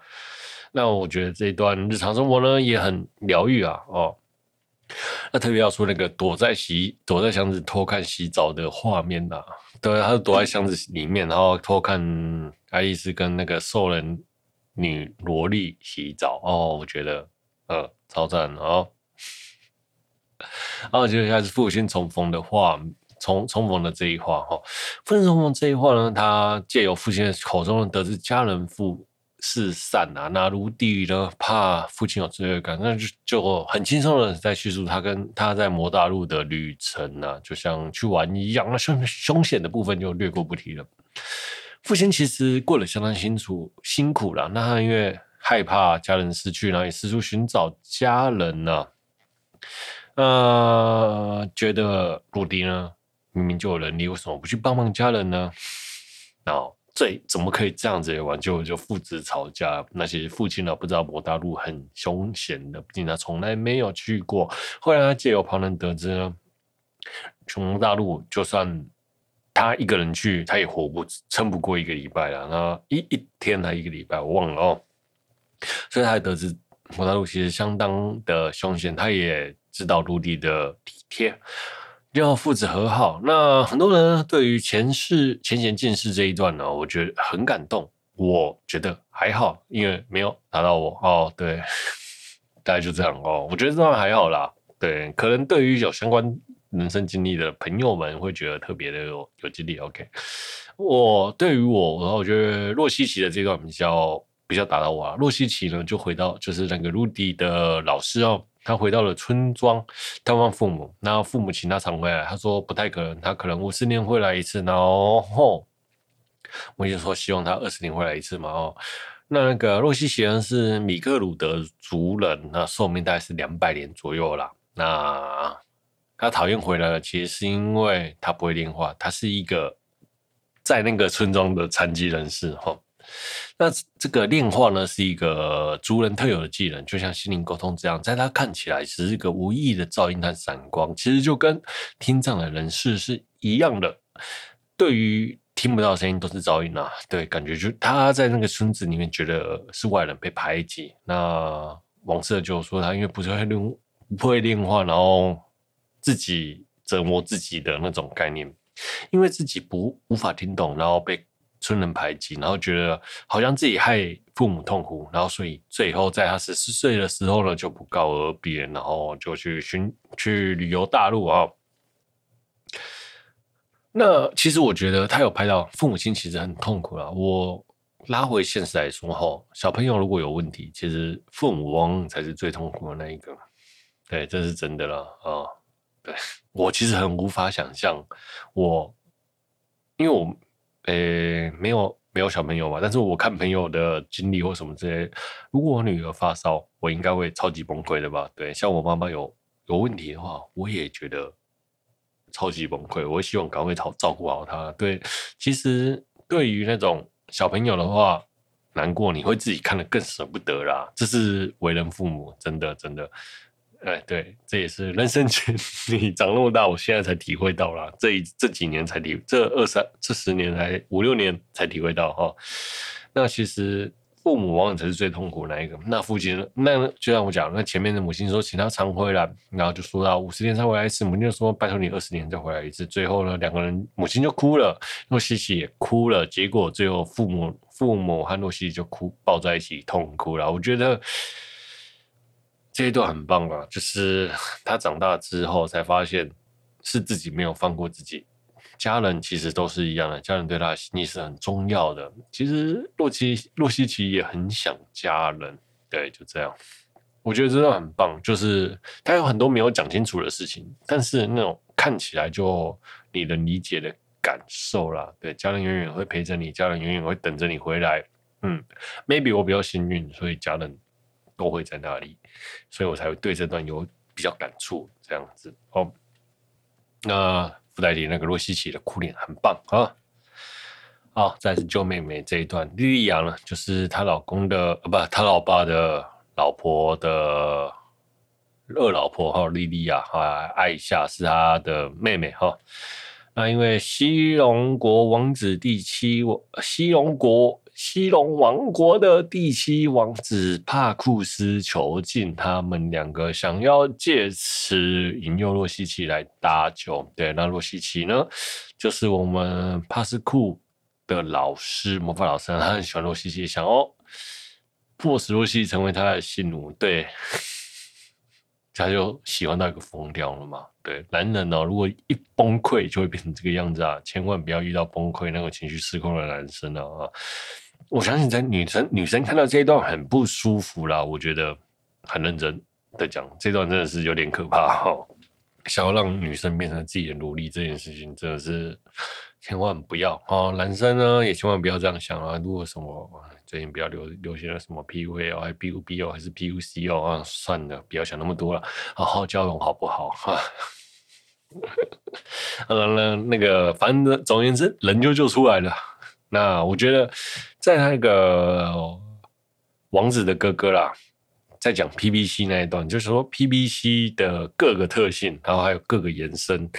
那我觉得这一段日常生活呢也很疗愈啊哦。那特别要说那个躲在洗躲在箱子偷看洗澡的画面呐、对，他是躲在箱子里面，然后偷看爱丽丝跟那个兽人女萝莉洗澡哦，我觉得呃超赞哦。[LAUGHS] 然后接下来是父亲重逢的画面。重重逢的这一话哈，父亲重逢这一话呢，他借由父亲的口中得知家人父是散啊，那鲁迪呢怕父亲有罪恶感，那就就很轻松的在叙述他跟他在魔大陆的旅程啊，就像去玩一样，那凶凶险的部分就略过不提了。父亲其实过得相当辛苦辛苦了，那他因为害怕家人失去，然后也四处寻找家人呢、呃，觉得鲁迪呢。明明就有能力，为什么不去帮帮家人呢？[LAUGHS] 然后这怎么可以这样子玩？就就父子吵架，那些父亲呢不知道魔大陆很凶险的，毕竟他从来没有去过。后来他借由旁人得知呢，去魔大陆就算他一个人去，他也活不撑不过一个礼拜了。那一一天还一个礼拜，我忘了哦。所以他得知魔大陆其实相当的凶险，他也知道陆地的体贴。要父子和好，那很多人对于前世前贤尽世这一段呢，我觉得很感动。我觉得还好，因为没有打到我哦。对，[LAUGHS] 大概就这样哦。我觉得这段还好啦。对，可能对于有相关人生经历的朋友们会觉得特别的有有经历。OK，我对于我，然后我觉得洛西奇的这段比较比较打到我啊。洛西奇呢，就回到就是那个鲁迪的老师哦。他回到了村庄探望父母，然后父母请他常回来，他说不太可能，他可能五十年会来一次，然后我就说希望他二十年会来一次嘛。哦，那个洛西奇呢是米克鲁德族人，那寿命大概是两百年左右啦。那他讨厌回来了，其实是因为他不会电话，他是一个在那个村庄的残疾人士哦。那这个炼化呢，是一个族人特有的技能，就像心灵沟通这样，在他看起来只是一个无意义的噪音和闪光，其实就跟听障的人士是一样的。对于听不到声音都是噪音啊，对，感觉就他在那个村子里面觉得是外人被排挤。那王色就说他因为不是会炼不会炼化，然后自己折磨自己的那种概念，因为自己不无法听懂，然后被。村人排挤，然后觉得好像自己害父母痛苦，然后所以最后在他十四岁的时候呢，就不告而别，然后就去寻去旅游大陆啊。那其实我觉得他有拍到父母亲其实很痛苦啊。我拉回现实来说哈，小朋友如果有问题，其实父母往往才是最痛苦的那一个。对，这是真的了啊。对，我其实很无法想象我，因为我。呃，没有没有小朋友嘛，但是我看朋友的经历或什么之类，如果我女儿发烧，我应该会超级崩溃的吧？对，像我妈妈有有问题的话，我也觉得超级崩溃。我希望赶快照照顾好她。对，其实对于那种小朋友的话，难过你会自己看得更舍不得啦。这是为人父母，真的真的。哎，对，这也是人生经历，[LAUGHS] 长那么大，我现在才体会到啦。这一这几年才体，这二三这十年才五六年才体会到哈。那其实父母往往才是最痛苦的那一个。那父亲，那就像我讲，那前面的母亲说请他常回来，然后就说到五十年才回来一次，母亲就说拜托你二十年再回来一次。最后呢，两个人母亲就哭了，洛西西也哭了，结果最后父母父母和洛西西就哭抱在一起痛哭了。我觉得。这一段很棒啊，就是 [LAUGHS] 他长大之后才发现是自己没有放过自己，家人其实都是一样的，家人对他的心意是很重要的。其实洛奇洛西奇也很想家人，对，就这样。我觉得这段很棒，就是他有很多没有讲清楚的事情，但是那种看起来就你能理解的感受啦，对，家人永远会陪着你，家人永远会等着你回来。嗯，maybe 我比较幸运，所以家人。都会在那里，所以我才会对这段有比较感触，这样子哦。那附带里那个洛西奇的哭脸很棒啊。好，再是救妹妹这一段，莉莉亚呢，就是她老公的，不，她老爸的老婆的二老婆哈，莉莉亚哈，艾夏是她的妹妹哈。那因为西龙国王子第七，西龙国。西龙王国的第七王子帕库斯囚禁他们两个，想要借此引诱洛西奇来搭救。对，那洛西奇呢，就是我们帕斯库的老师，魔法老师，他很喜欢洛西奇，想要迫使洛西成为他的信奴。对，[LAUGHS] 他就喜欢到一个疯掉了嘛。对，男人哦，如果一崩溃就会变成这个样子啊，千万不要遇到崩溃那个情绪失控的男生啊。我相信在女生女生看到这一段很不舒服啦，我觉得很认真的讲，这段真的是有点可怕哈。[LAUGHS] 想要让女生变成自己的奴隶这件事情，真的是千万不要哦。男生呢也千万不要这样想啊。如果什么最近比较流流行了什么 PUA 哦，还 PUB 哦，还是 PUC 哦啊，算了，不要想那么多了，好好交往好不好哈？[LAUGHS] 嗯，那那个反正总而言之，人就救出来了。那我觉得，在那个王子的哥哥啦，在讲 PVC 那一段，就是说 PVC 的各个特性，然后还有各个延伸，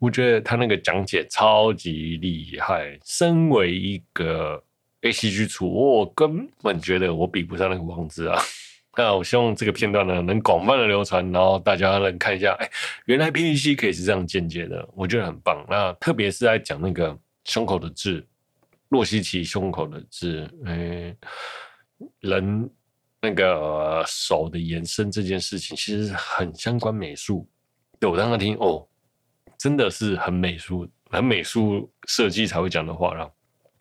我觉得他那个讲解超级厉害。身为一个 ACG 厨，我根本觉得我比不上那个王子啊。[LAUGHS] 那我希望这个片段呢，能广泛的流传，然后大家能看一下，哎，原来 PVC 可以是这样间接的，我觉得很棒。那特别是在讲那个胸口的痣。洛西奇胸口的痣，嗯，人那个手的延伸这件事情，其实很相关美术。对，我刚刚听哦，真的是很美术、很美术设计才会讲的话了。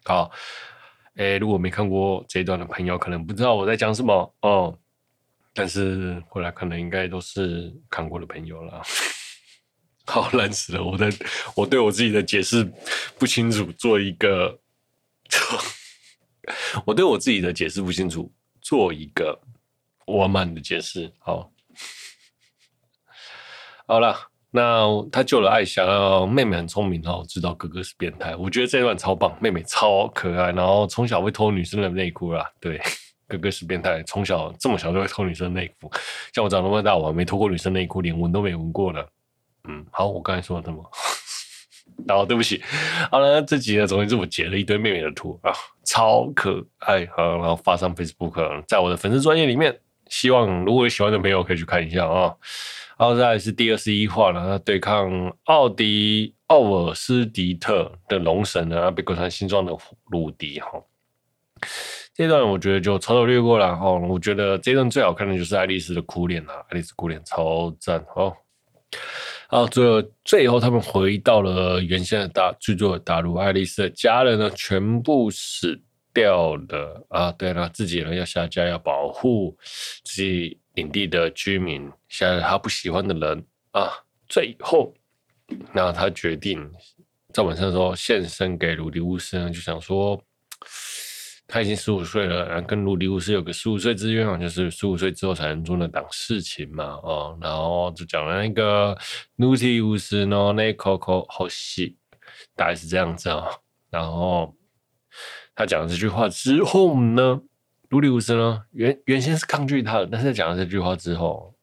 好，哎，如果没看过这一段的朋友，可能不知道我在讲什么哦。但是后来可能应该都是看过的朋友了。[LAUGHS] 好，烂死了！我的，我对我自己的解释不清楚，做一个。[LAUGHS] 我对我自己的解释不清楚，做一个完满的解释。好，好了，那他救了艾夏，妹妹很聪明，然后知道哥哥是变态。我觉得这段超棒，妹妹超可爱，然后从小会偷女生的内裤啦。对，哥哥是变态，从小这么小就会偷女生内裤。像我长那么大，我还没偷过女生内裤，连闻都没闻过呢。嗯，好，我刚才说了什么？然后对不起，好了，这集呢，总之是我截了一堆妹妹的图啊，超可爱好，然后发上 Facebook，在我的粉丝专业里面，希望如果有喜欢的朋友可以去看一下啊。然后再来是第二十一话呢，他对抗奥迪奥尔斯迪特的龙神呢，被割穿新装的鲁迪哈。这段我觉得就草草略过了哈，我觉得这段最好看的就是爱丽丝的哭脸啊，爱丽丝哭脸超赞哦。然后最后，最后他们回到了原先的大制作的大陆，爱丽丝的家人呢全部死掉了啊！对了，自己呢要下家，要保护自己领地的居民，现在他不喜欢的人啊。最后，那他决定在晚上的时候献身给鲁迪乌斯呢，就想说他已经十五岁了，然后跟卢迪乌斯有个十五岁之约嘛，就是十五岁之后才能做那档事情嘛，哦，然后就讲了那个卢迪乌斯呢，那口口好戏，大概是这样子啊、哦。然后他讲了这句话之后呢，卢迪乌斯呢原原先是抗拒他的，但是讲了这句话之后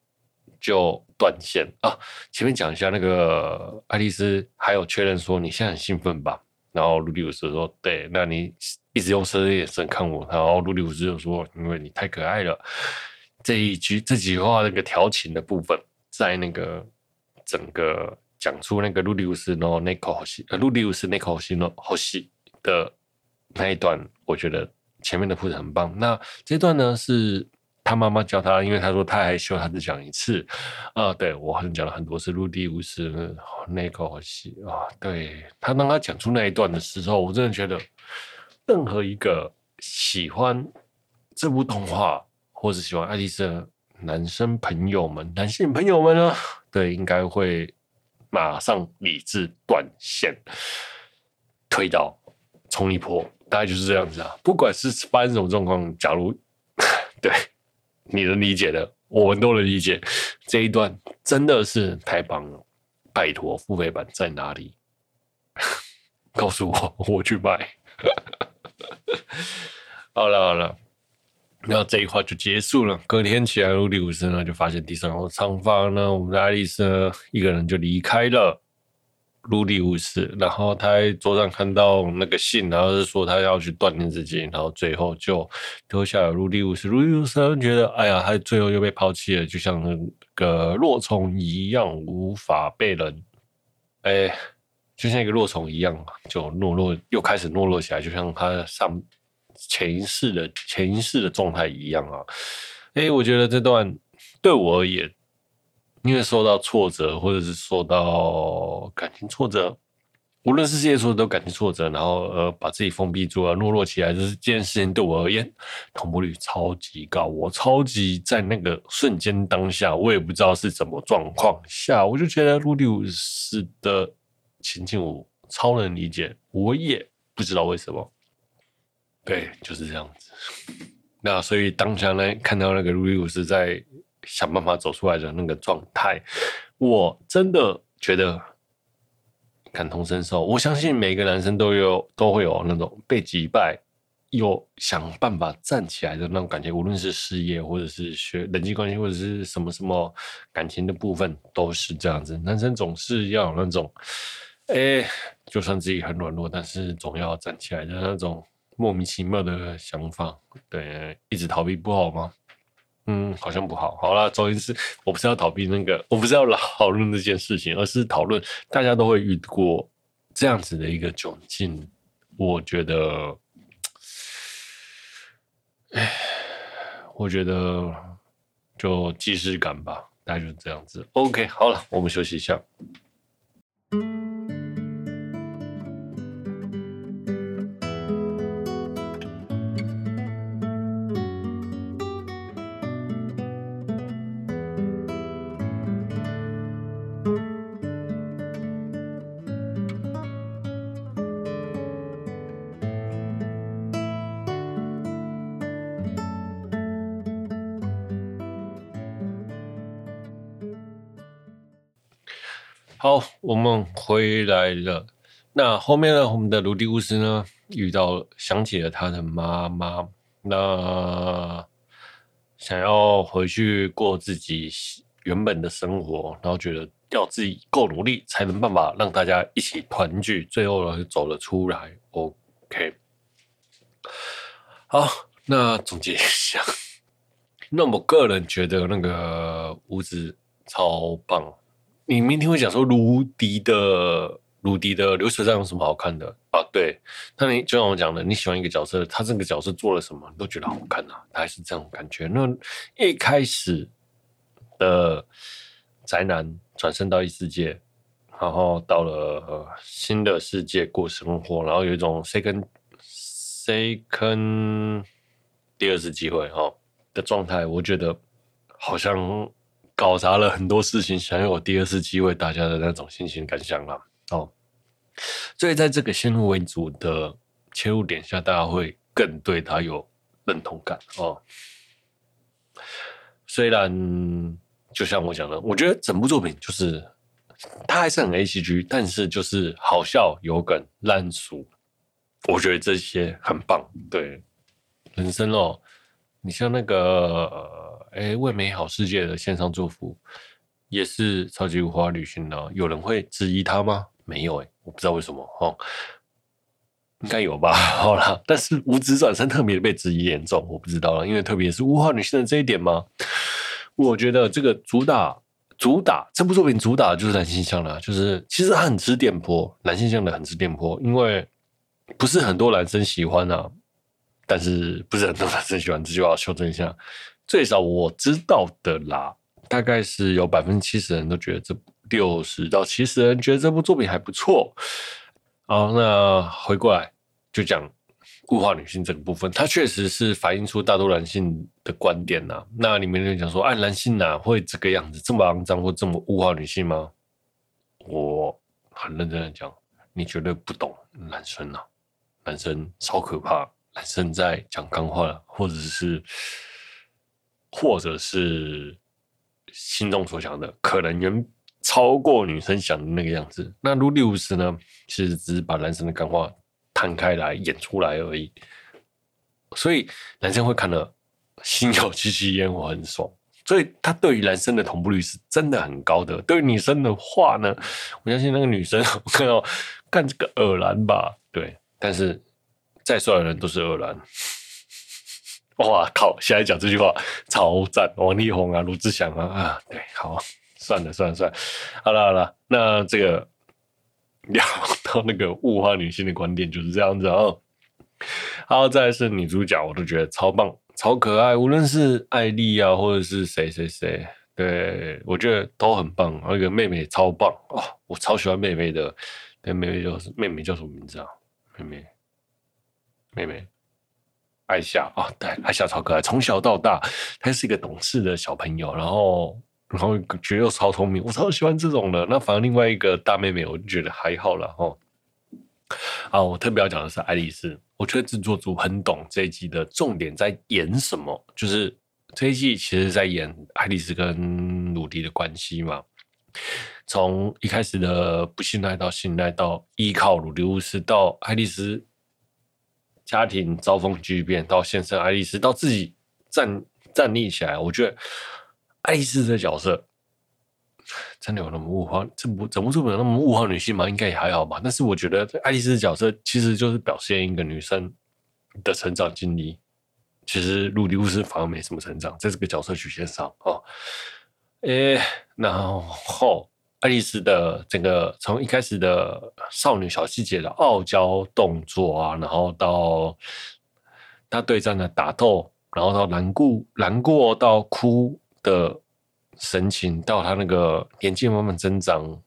就断线啊。前面讲一下那个爱丽丝，还有确认说你现在很兴奋吧？然后卢迪乌斯说对，那你。一直用色的眼神看我，然后路里乌斯就说：“因为你太可爱了。”这一句这几句话那个调情的部分，在那个整个讲出那个路里乌斯诺那口戏，呃，卢迪乌斯那口戏诺后戏的那一段，我觉得前面的铺陈很棒。那这段呢，是他妈妈教他，因为他说太害羞，他只讲一次。啊、对我好像讲了很多次路里乌斯那口戏啊，对他当他讲出那一段的时候，我真的觉得。任何一个喜欢这部动画或者喜欢爱丽丝的男生朋友们、男性朋友们呢，对，应该会马上理智断线，推倒冲一波，大概就是这样子啊。不管是发生什么状况，假如 [LAUGHS] 对你能理解的，我们都能理解。这一段真的是太棒了，拜托，付费版在哪里？[LAUGHS] 告诉我，我去买。[LAUGHS] 好了好了，那这一块就结束了。隔天起来，卢迪乌斯呢就发现第三号长发呢，我们的爱丽丝呢一个人就离开了卢迪乌斯。然后他在桌上看到那个信，然后是说他要去锻炼自己，然后最后就丢下了卢迪乌斯。卢迪乌斯觉得，哎呀，他最后又被抛弃了，就像那个若虫一样，无法被人，哎。就像一个落虫一样，就懦弱，又开始懦弱起来，就像他上前一世的前一世的状态一样啊！哎、我觉得这段对我而言，因为受到挫折，或者是受到感情挫折，无论是这些挫折都感情挫折，然后呃把自己封闭住了，懦弱起来，就是这件事情对我而言，同步率超级高。我超级在那个瞬间当下，我也不知道是什么状况下，我就觉得卢迪乌斯的。情境我超能理解，我也不知道为什么。对，就是这样子。那所以当下呢，看到那个卢迪乌斯在想办法走出来的那个状态，我真的觉得感同身受。我相信每个男生都有都会有那种被击败又想办法站起来的那种感觉，无论是事业或者是学人际关系或者是什么什么感情的部分，都是这样子。男生总是要有那种。哎，就算自己很软弱，但是总要站起来的那种莫名其妙的想法。对，一直逃避不好吗？嗯，好像不好。好啦，总之，我不是要逃避那个，我不是要讨论这件事情，而是讨论大家都会遇过这样子的一个窘境。我觉得，哎，我觉得就既视感吧，大概就是这样子。OK，好了，我们休息一下。我们回来了。那后面呢？我们的卢迪乌斯呢，遇到想起了他的妈妈，那想要回去过自己原本的生活，然后觉得要自己够努力，才能办法让大家一起团聚。最后呢，走了出来。OK，好，那总结一下。[LAUGHS] 那我个人觉得那个屋子超棒。你明天会讲说卢迪的卢迪的流水账有什么好看的啊？对，那你就像我讲的，你喜欢一个角色，他这个角色做了什么，你都觉得好看啊？他还是这种感觉。那一开始的宅男转身到异世界，然后到了新的世界过生活，然后有一种 second second 第二次机会哈的状态，我觉得好像。搞砸了很多事情，想要有第二次机会，大家的那种心情感想了哦。所以在这个先入为主的切入点下，大家会更对他有认同感哦。虽然就像我讲的，我觉得整部作品就是它还是很 A C G，但是就是好笑、有梗、烂俗，我觉得这些很棒。对人生哦，你像那个哎，为美好世界的献上祝福，也是超级无花旅行的，有人会质疑他吗？没有哎，我不知道为什么哦。应该有吧，好啦，但是无职转身特别被质疑严重，我不知道了，因为特别是物化女性的这一点嘛，我觉得这个主打主打这部作品主打就是男性向了，就是其实很吃电波，男性向的很吃电波，因为不是很多男生喜欢啊，但是不是很多男生喜欢，这句话修正一下，最少我知道的啦，大概是有百分之七十人都觉得这六十到七十人觉得这部作品还不错。好，那回过来就讲物化女性这个部分，它确实是反映出大多男性的观点呐、啊。那你们就讲说，哎，男性哪会这个样子，这么肮脏或这么物化女性吗？我很认真的讲，你绝对不懂男生啊，男生超可怕，男生在讲脏话，或者是或者是心中所想的，可能远。超过女生想的那个样子，那卢迪乌斯呢？其实只是把男生的感化摊开来演出来而已，所以男生会看了心有戚戚焉，我很爽。所以他对于男生的同步率是真的很高的。对于女生的话呢，我相信那个女生 [LAUGHS] 我看到干这个恶男吧，对，但是再帅的人都是恶男。哇靠！现在讲这句话超赞，王力宏啊，卢志祥啊，啊，对，好。算了算了算了，好了好了，那这个聊到那个物化女性的观点就是这样子哦。好，再来是女主角，我都觉得超棒、超可爱，无论是艾莉啊，或者是谁谁谁，对我觉得都很棒。那个妹妹超棒哦，我超喜欢妹妹的。那妹妹就是妹妹叫什么名字啊？妹妹妹妹艾夏啊，对，艾夏超可爱，从小到大她是一个懂事的小朋友，然后。然后觉得又超聪明，我超喜欢这种的。那反而另外一个大妹妹，我就觉得还好了哈。啊，我特别要讲的是爱丽丝，我觉得制作组很懂这一季的重点在演什么，就是这一季其实在演爱丽丝跟鲁迪的关系嘛。从一开始的不信赖到信赖，到依靠鲁迪乌斯，到爱丽丝家庭遭逢巨变，到现身爱丽丝，到自己站站立起来，我觉得。爱丽丝这角色真的有那么物化？这不整部作品有那么物化女性吗？应该也还好吧。但是我觉得爱丽丝的角色其实就是表现一个女生的成长经历。其实鲁迪乌斯反而没什么成长，在这个角色曲线上哦。诶，然后爱丽丝的整个从一开始的少女小细节的傲娇动作啊，然后到她对战的打斗，然后到难过难过到哭。的神情，到他那个年纪慢慢增长，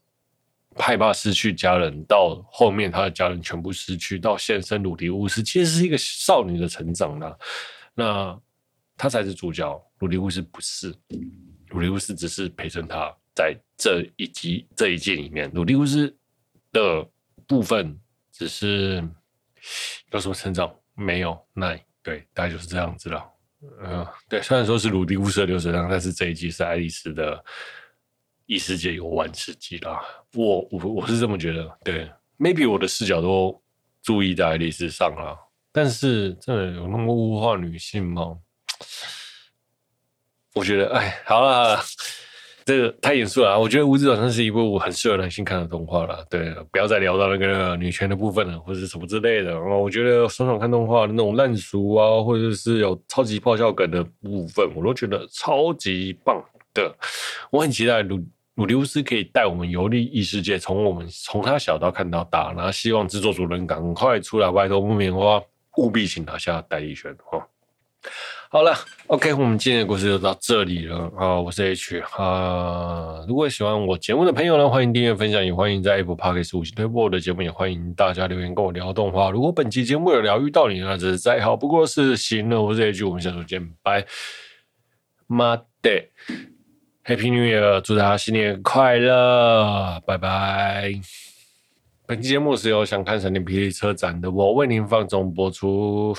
害怕失去家人，到后面他的家人全部失去，到现身鲁迪乌斯，其实是一个少女的成长啦。那他才是主角，鲁迪乌斯不是，鲁迪乌斯只是陪衬他在这一集这一季里面，鲁迪乌斯的部分只是有什么成长没有？那对，大概就是这样子了。嗯、呃，对，虽然说是鲁迪乌斯的流水账，但是这一季是爱丽丝的异世界游玩世纪啦。我我我是这么觉得，对，maybe 我的视角都注意在爱丽丝上了，但是真的有那么物化女性吗？我觉得，哎，好了好了。这个太严肃了啊！我觉得《无职转生》是一部很适合男性看的动画了。对，不要再聊到那个女权的部分了，或者什么之类的。我觉得爽爽看动画的那种烂俗啊，或者是有超级爆笑梗的部分，我都觉得超级棒的。我很期待鲁鲁迪乌斯可以带我们游历异世界，从我们从他小到看到大。然后希望制作组能赶快出来外头木棉花，务必请拿下代理权哈。好了，OK，我们今天的故事就到这里了啊！我是 H 啊，如果喜欢我节目的朋友呢，欢迎订阅分享，也欢迎在 Apple Podcast 五星推播我的节目，也欢迎大家留言跟我聊动画。如果本期节目有疗愈到你，那真是再好不过是行了。我是 H，我们下周见，拜。妈的，Happy New Year，祝大家新年快乐，拜拜。本期节目是由想看闪电霹雳车展的我为您放送播出。